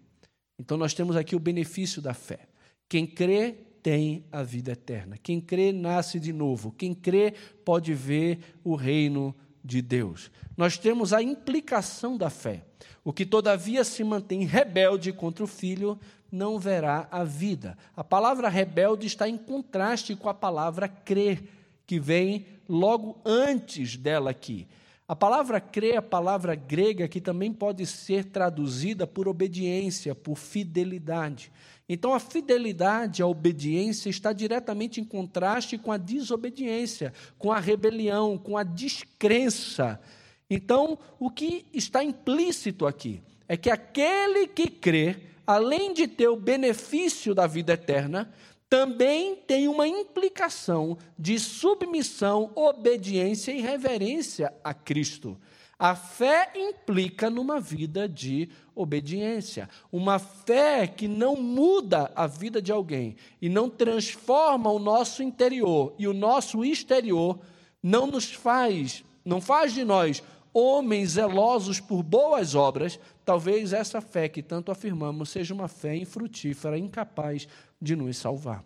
Então nós temos aqui o benefício da fé. Quem crê tem a vida eterna. Quem crê nasce de novo. Quem crê pode ver o reino de Deus. Nós temos a implicação da fé. O que todavia se mantém rebelde contra o filho não verá a vida. A palavra rebelde está em contraste com a palavra crer, que vem logo antes dela aqui. A palavra crer, a palavra grega, que também pode ser traduzida por obediência, por fidelidade. Então, a fidelidade, a obediência está diretamente em contraste com a desobediência, com a rebelião, com a descrença. Então, o que está implícito aqui é que aquele que crê, além de ter o benefício da vida eterna, também tem uma implicação de submissão, obediência e reverência a Cristo. A fé implica numa vida de obediência, uma fé que não muda a vida de alguém e não transforma o nosso interior e o nosso exterior, não nos faz, não faz de nós homens zelosos por boas obras, talvez essa fé que tanto afirmamos seja uma fé infrutífera, incapaz de nos salvar.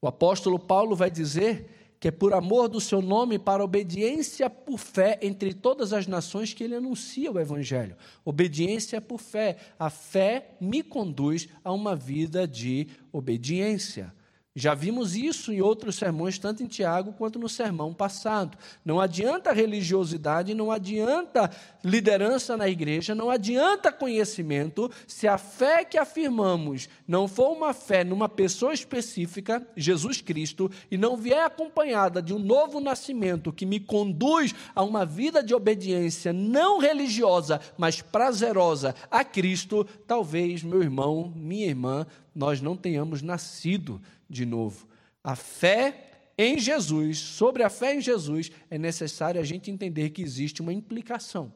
O apóstolo Paulo vai dizer que é por amor do seu nome, para obediência por fé entre todas as nações que ele anuncia o Evangelho. Obediência por fé. A fé me conduz a uma vida de obediência. Já vimos isso em outros sermões, tanto em Tiago quanto no sermão passado. Não adianta religiosidade, não adianta liderança na igreja, não adianta conhecimento, se a fé que afirmamos não for uma fé numa pessoa específica, Jesus Cristo, e não vier acompanhada de um novo nascimento que me conduz a uma vida de obediência não religiosa, mas prazerosa a Cristo, talvez, meu irmão, minha irmã, nós não tenhamos nascido de novo. A fé em Jesus, sobre a fé em Jesus, é necessário a gente entender que existe uma implicação.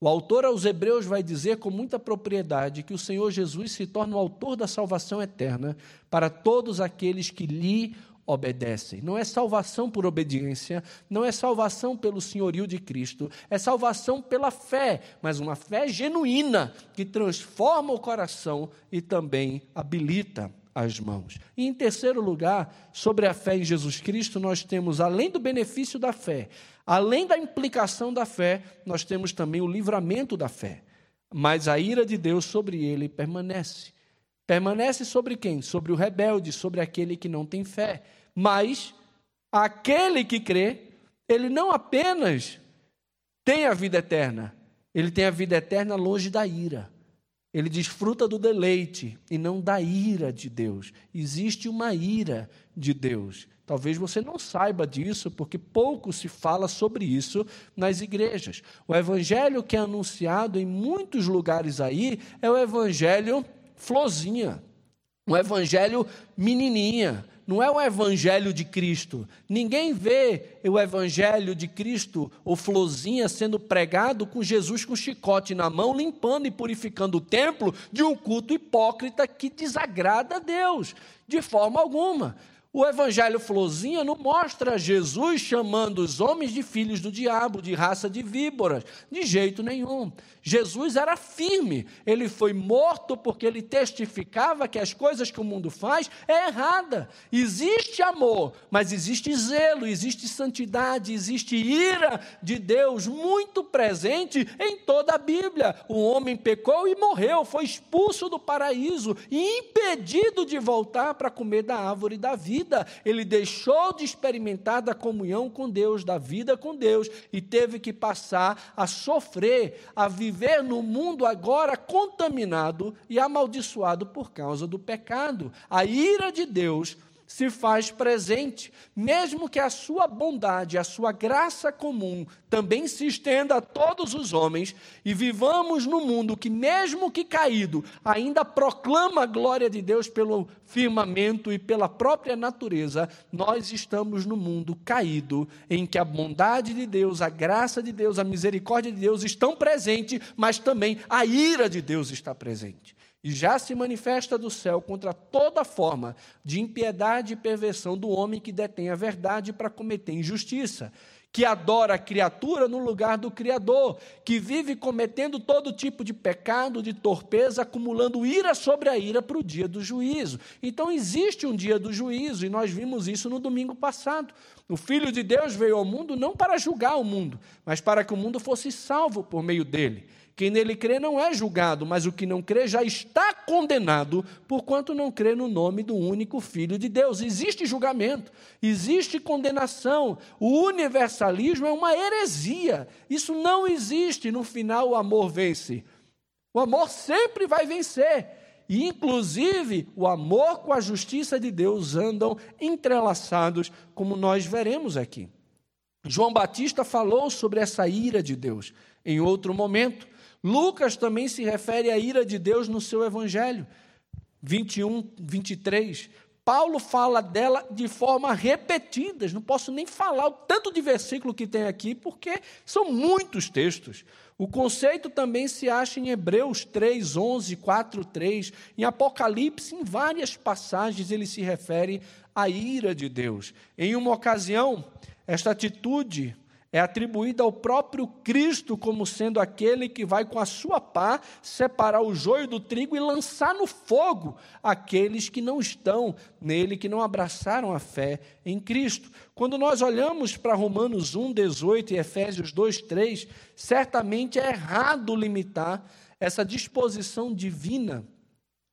O autor aos Hebreus vai dizer com muita propriedade que o Senhor Jesus se torna o autor da salvação eterna para todos aqueles que lhe obedecem. Não é salvação por obediência, não é salvação pelo senhorio de Cristo, é salvação pela fé, mas uma fé genuína que transforma o coração e também habilita as mãos. E em terceiro lugar, sobre a fé em Jesus Cristo, nós temos, além do benefício da fé, além da implicação da fé, nós temos também o livramento da fé. Mas a ira de Deus sobre ele permanece. Permanece sobre quem? Sobre o rebelde, sobre aquele que não tem fé. Mas aquele que crê, ele não apenas tem a vida eterna, ele tem a vida eterna longe da ira. Ele desfruta do deleite e não da ira de Deus. Existe uma ira de Deus. Talvez você não saiba disso, porque pouco se fala sobre isso nas igrejas. O evangelho que é anunciado em muitos lugares aí é o evangelho florzinha, um evangelho menininha, não é o evangelho de Cristo. Ninguém vê o evangelho de Cristo ou florzinha sendo pregado com Jesus com chicote na mão, limpando e purificando o templo de um culto hipócrita que desagrada a Deus, de forma alguma. O evangelho florzinha não mostra Jesus chamando os homens de filhos do diabo, de raça de víboras, de jeito nenhum. Jesus era firme, ele foi morto porque ele testificava que as coisas que o mundo faz é errada. Existe amor, mas existe zelo, existe santidade, existe ira de Deus muito presente em toda a Bíblia. O homem pecou e morreu, foi expulso do paraíso e impedido de voltar para comer da árvore da vida. Ele deixou de experimentar da comunhão com Deus, da vida com Deus e teve que passar a sofrer, a viver no mundo agora contaminado e amaldiçoado por causa do pecado. A ira de Deus se faz presente, mesmo que a sua bondade, a sua graça comum também se estenda a todos os homens e vivamos no mundo que, mesmo que caído, ainda proclama a glória de Deus pelo firmamento e pela própria natureza, nós estamos no mundo caído em que a bondade de Deus, a graça de Deus, a misericórdia de Deus estão presentes, mas também a ira de Deus está presente e já se manifesta do céu contra toda forma de impiedade e perversão do homem que detém a verdade para cometer injustiça, que adora a criatura no lugar do Criador, que vive cometendo todo tipo de pecado, de torpeza, acumulando ira sobre a ira para o dia do juízo. Então existe um dia do juízo, e nós vimos isso no domingo passado. O Filho de Deus veio ao mundo não para julgar o mundo, mas para que o mundo fosse salvo por meio dele. Quem nele crê não é julgado, mas o que não crê já está condenado, porquanto não crê no nome do único Filho de Deus. Existe julgamento, existe condenação. O universalismo é uma heresia. Isso não existe. No final, o amor vence. O amor sempre vai vencer. E, inclusive, o amor com a justiça de Deus andam entrelaçados, como nós veremos aqui. João Batista falou sobre essa ira de Deus em outro momento. Lucas também se refere à ira de Deus no seu evangelho, 21, 23. Paulo fala dela de forma repetida, não posso nem falar o tanto de versículo que tem aqui, porque são muitos textos. O conceito também se acha em Hebreus 3, 11, 4, 3. Em Apocalipse, em várias passagens, ele se refere à ira de Deus. Em uma ocasião, esta atitude é atribuída ao próprio Cristo como sendo aquele que vai com a sua pá separar o joio do trigo e lançar no fogo aqueles que não estão nele, que não abraçaram a fé em Cristo. Quando nós olhamos para Romanos 1, 18 e Efésios 2, 3, certamente é errado limitar essa disposição divina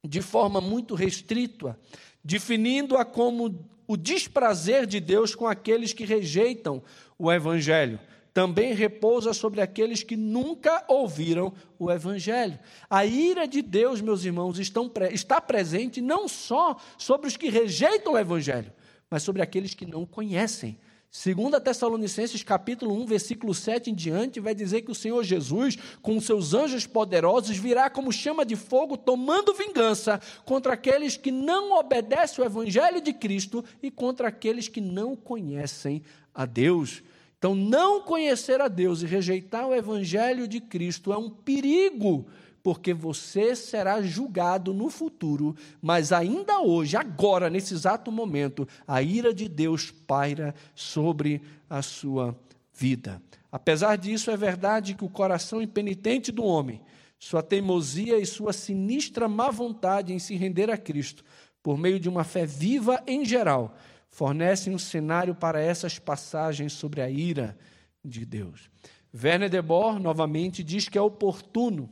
de forma muito restrita, definindo-a como o desprazer de Deus com aqueles que rejeitam o Evangelho. Também repousa sobre aqueles que nunca ouviram o Evangelho. A ira de Deus, meus irmãos, está presente não só sobre os que rejeitam o Evangelho, mas sobre aqueles que não conhecem. Segundo Tessalonicenses capítulo 1, versículo 7 em diante, vai dizer que o Senhor Jesus, com seus anjos poderosos, virá como chama de fogo, tomando vingança contra aqueles que não obedecem o evangelho de Cristo e contra aqueles que não conhecem a Deus. Então, não conhecer a Deus e rejeitar o evangelho de Cristo é um perigo porque você será julgado no futuro, mas ainda hoje, agora, nesse exato momento, a ira de Deus paira sobre a sua vida. Apesar disso, é verdade que o coração impenitente do homem, sua teimosia e sua sinistra má vontade em se render a Cristo, por meio de uma fé viva em geral, fornecem um cenário para essas passagens sobre a ira de Deus. Werner de Boer, novamente, diz que é oportuno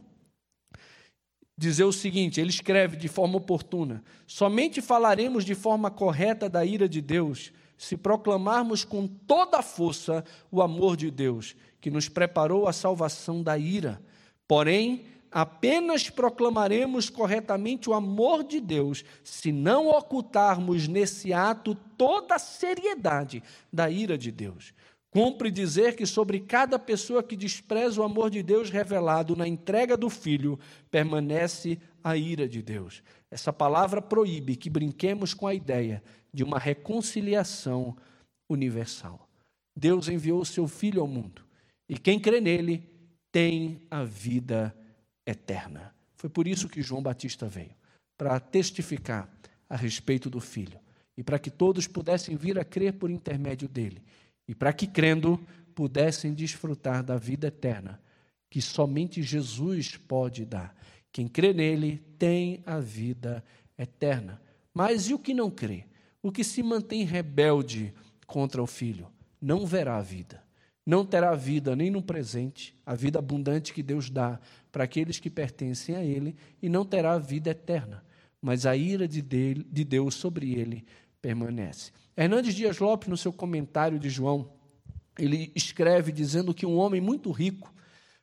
dizer o seguinte: ele escreve de forma oportuna: somente falaremos de forma correta da ira de Deus se proclamarmos com toda a força o amor de Deus, que nos preparou a salvação da ira. Porém, apenas proclamaremos corretamente o amor de Deus se não ocultarmos nesse ato toda a seriedade da ira de Deus. Cumpre dizer que sobre cada pessoa que despreza o amor de Deus revelado na entrega do Filho, permanece a ira de Deus. Essa palavra proíbe que brinquemos com a ideia de uma reconciliação universal. Deus enviou o seu Filho ao mundo, e quem crê nele tem a vida eterna. Foi por isso que João Batista veio para testificar a respeito do Filho e para que todos pudessem vir a crer por intermédio dele e para que, crendo, pudessem desfrutar da vida eterna, que somente Jesus pode dar. Quem crê nele tem a vida eterna. Mas e o que não crê? O que se mantém rebelde contra o filho? Não verá a vida. Não terá vida nem no presente, a vida abundante que Deus dá para aqueles que pertencem a Ele, e não terá a vida eterna. Mas a ira de Deus sobre ele permanece. Hernandes Dias Lopes, no seu comentário de João, ele escreve dizendo que um homem muito rico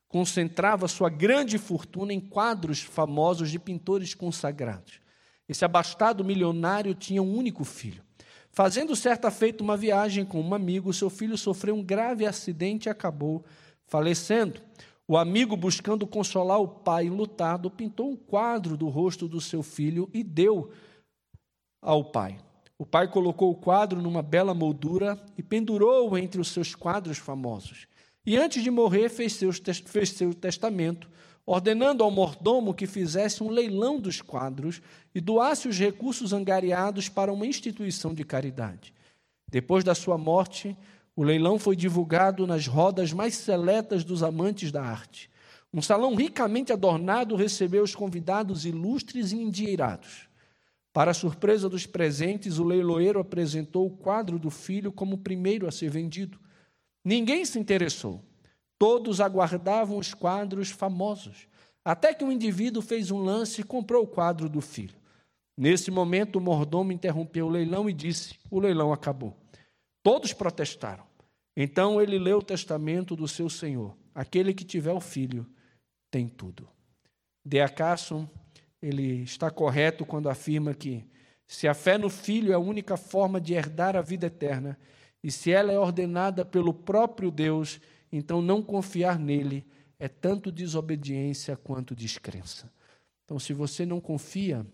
concentrava sua grande fortuna em quadros famosos de pintores consagrados. Esse abastado milionário tinha um único filho. Fazendo certa feita uma viagem com um amigo, seu filho sofreu um grave acidente e acabou falecendo. O amigo, buscando consolar o pai lutado, pintou um quadro do rosto do seu filho e deu ao pai. O pai colocou o quadro numa bela moldura e pendurou-o entre os seus quadros famosos. E antes de morrer, fez, seus, fez seu testamento, ordenando ao mordomo que fizesse um leilão dos quadros e doasse os recursos angariados para uma instituição de caridade. Depois da sua morte, o leilão foi divulgado nas rodas mais seletas dos amantes da arte. Um salão ricamente adornado recebeu os convidados ilustres e endinheirados. Para surpresa dos presentes, o leiloeiro apresentou o quadro do filho como o primeiro a ser vendido. Ninguém se interessou. Todos aguardavam os quadros famosos. Até que um indivíduo fez um lance e comprou o quadro do filho. Nesse momento, o mordomo interrompeu o leilão e disse: O leilão acabou. Todos protestaram. Então ele leu o testamento do seu senhor: Aquele que tiver o filho tem tudo. De acaso ele está correto quando afirma que se a fé no Filho é a única forma de herdar a vida eterna, e se ela é ordenada pelo próprio Deus, então não confiar nele é tanto desobediência quanto descrença. Então, se você não confia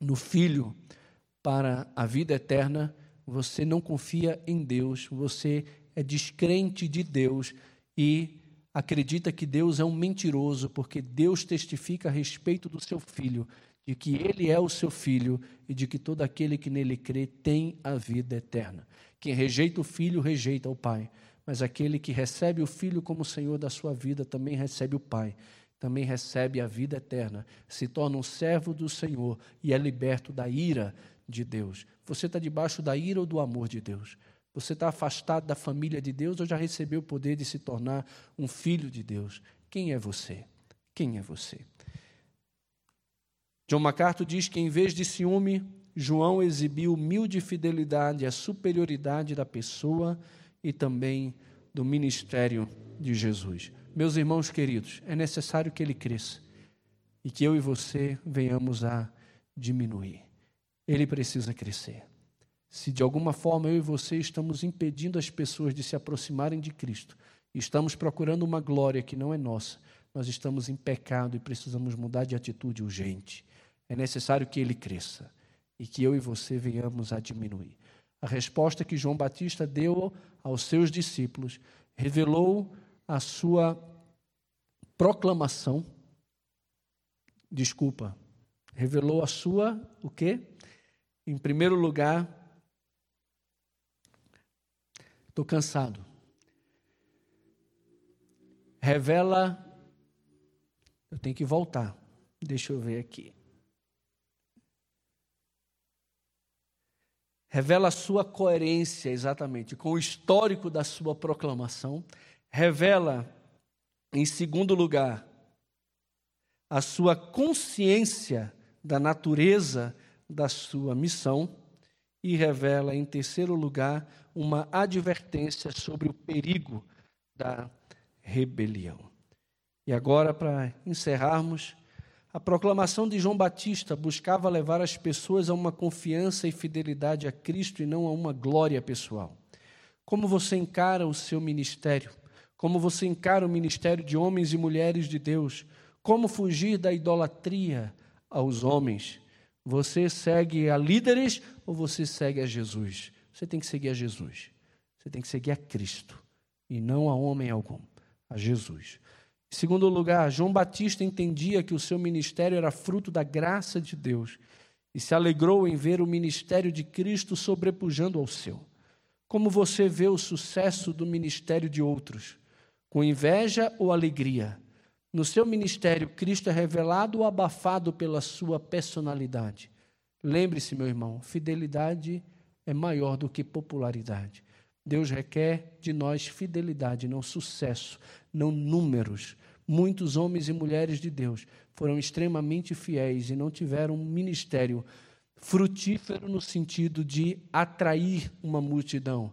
no Filho para a vida eterna, você não confia em Deus, você é descrente de Deus e acredita que Deus é um mentiroso, porque Deus testifica a respeito do seu filho, de que ele é o seu filho e de que todo aquele que nele crê tem a vida eterna. Quem rejeita o filho, rejeita o pai. Mas aquele que recebe o filho como Senhor da sua vida também recebe o pai, também recebe a vida eterna, se torna um servo do Senhor e é liberto da ira de Deus. Você está debaixo da ira ou do amor de Deus? Você está afastado da família de Deus ou já recebeu o poder de se tornar um filho de Deus? Quem é você? Quem é você? John MacArthur diz que, em vez de ciúme, João exibiu humilde fidelidade à superioridade da pessoa e também do ministério de Jesus. Meus irmãos queridos, é necessário que ele cresça e que eu e você venhamos a diminuir. Ele precisa crescer. Se de alguma forma eu e você estamos impedindo as pessoas de se aproximarem de Cristo, estamos procurando uma glória que não é nossa, nós estamos em pecado e precisamos mudar de atitude urgente. É necessário que ele cresça e que eu e você venhamos a diminuir. A resposta que João Batista deu aos seus discípulos revelou a sua proclamação. Desculpa, revelou a sua o quê? Em primeiro lugar, estou cansado. Revela, eu tenho que voltar. Deixa eu ver aqui. revela a sua coerência exatamente com o histórico da sua proclamação, revela, em segundo lugar, a sua consciência da natureza da sua missão e revela, em terceiro lugar, uma advertência sobre o perigo da rebelião. E agora, para encerrarmos, a proclamação de João Batista buscava levar as pessoas a uma confiança e fidelidade a Cristo e não a uma glória pessoal. Como você encara o seu ministério? Como você encara o ministério de homens e mulheres de Deus? Como fugir da idolatria aos homens? Você segue a líderes ou você segue a Jesus? Você tem que seguir a Jesus. Você tem que seguir a Cristo e não a homem algum, a Jesus. Em segundo lugar, João Batista entendia que o seu ministério era fruto da graça de Deus e se alegrou em ver o ministério de Cristo sobrepujando ao seu. Como você vê o sucesso do ministério de outros? Com inveja ou alegria? No seu ministério, Cristo é revelado ou abafado pela sua personalidade? Lembre-se, meu irmão, fidelidade é maior do que popularidade. Deus requer de nós fidelidade, não sucesso, não números. Muitos homens e mulheres de Deus foram extremamente fiéis e não tiveram um ministério frutífero no sentido de atrair uma multidão,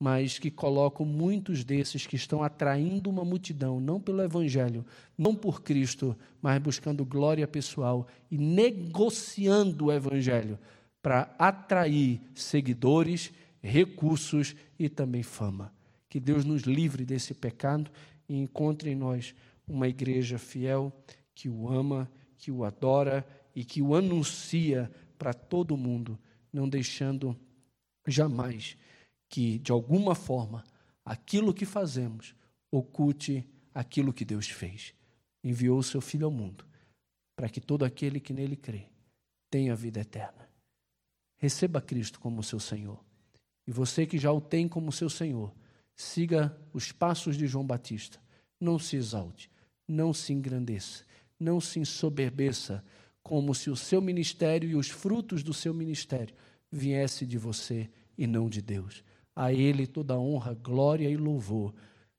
mas que colocam muitos desses que estão atraindo uma multidão, não pelo Evangelho, não por Cristo, mas buscando glória pessoal e negociando o Evangelho para atrair seguidores recursos e também fama. Que Deus nos livre desse pecado e encontre em nós uma igreja fiel que o ama, que o adora e que o anuncia para todo mundo, não deixando jamais que, de alguma forma, aquilo que fazemos oculte aquilo que Deus fez. Enviou o seu Filho ao mundo para que todo aquele que nele crê tenha vida eterna. Receba Cristo como seu Senhor. E você que já o tem como seu Senhor, siga os passos de João Batista. Não se exalte, não se engrandeça, não se ensoberbeça, como se o seu ministério e os frutos do seu ministério viesse de você e não de Deus. A Ele toda honra, glória e louvor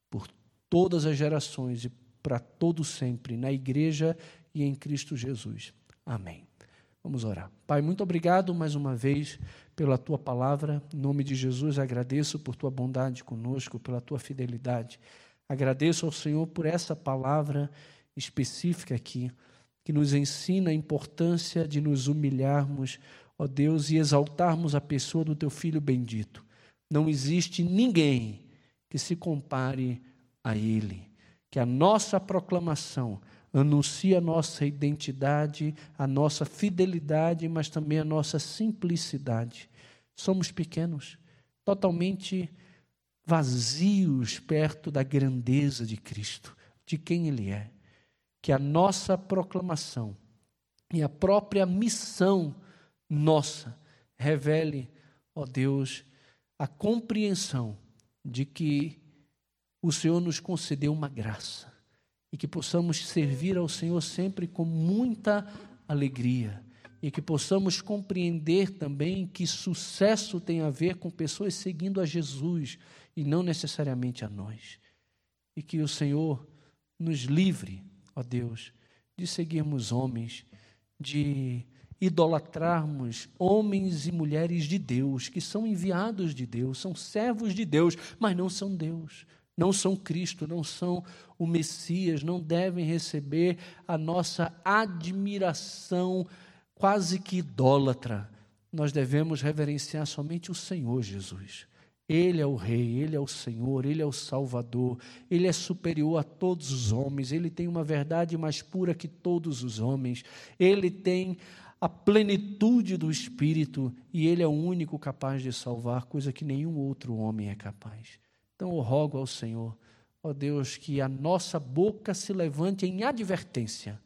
por todas as gerações e para todo sempre, na igreja e em Cristo Jesus. Amém. Vamos orar. Pai, muito obrigado mais uma vez pela tua palavra. Em nome de Jesus, agradeço por tua bondade conosco, pela tua fidelidade. Agradeço ao Senhor por essa palavra específica aqui, que nos ensina a importância de nos humilharmos, ó Deus, e exaltarmos a pessoa do teu filho bendito. Não existe ninguém que se compare a ele. Que a nossa proclamação anuncia a nossa identidade, a nossa fidelidade, mas também a nossa simplicidade. Somos pequenos, totalmente vazios perto da grandeza de Cristo, de quem Ele é. Que a nossa proclamação e a própria missão nossa revele, ó Deus, a compreensão de que o Senhor nos concedeu uma graça e que possamos servir ao Senhor sempre com muita alegria e que possamos compreender também que sucesso tem a ver com pessoas seguindo a Jesus e não necessariamente a nós. E que o Senhor nos livre, ó Deus, de seguirmos homens, de idolatrarmos homens e mulheres de Deus, que são enviados de Deus, são servos de Deus, mas não são Deus não são Cristo, não são o Messias, não devem receber a nossa admiração quase que idólatra. nós devemos reverenciar somente o Senhor Jesus. Ele é o Rei, Ele é o Senhor, Ele é o Salvador, Ele é superior a todos os homens, Ele tem uma verdade mais pura que todos os homens, Ele tem a plenitude do Espírito e Ele é o único capaz de salvar, coisa que nenhum outro homem é capaz. Então eu rogo ao Senhor, ó Deus, que a nossa boca se levante em advertência,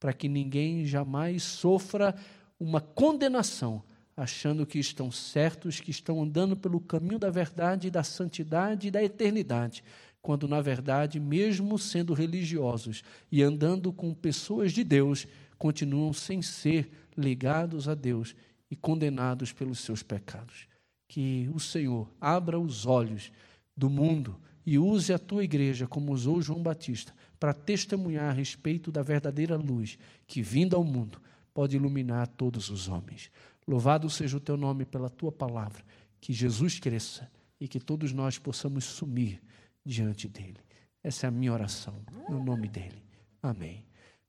para que ninguém jamais sofra uma condenação achando que estão certos, que estão andando pelo caminho da verdade, da santidade e da eternidade, quando na verdade, mesmo sendo religiosos e andando com pessoas de Deus, continuam sem ser ligados a Deus e condenados pelos seus pecados. Que o Senhor abra os olhos do mundo e use a tua igreja como usou João Batista para testemunhar a respeito da verdadeira luz que, vinda ao mundo, pode iluminar todos os homens. Louvado seja o teu nome pela tua palavra. Que Jesus cresça e que todos nós possamos sumir diante dele. Essa é a minha oração, no nome dele. Amém.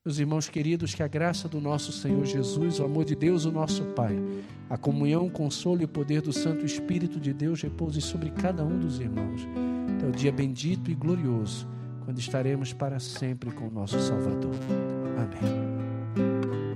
Meus irmãos queridos, que a graça do nosso Senhor Jesus, o amor de Deus, o nosso Pai, a comunhão, o consolo e o poder do Santo Espírito de Deus repouse sobre cada um dos irmãos. Até o dia bendito e glorioso, quando estaremos para sempre com o nosso Salvador. Amém.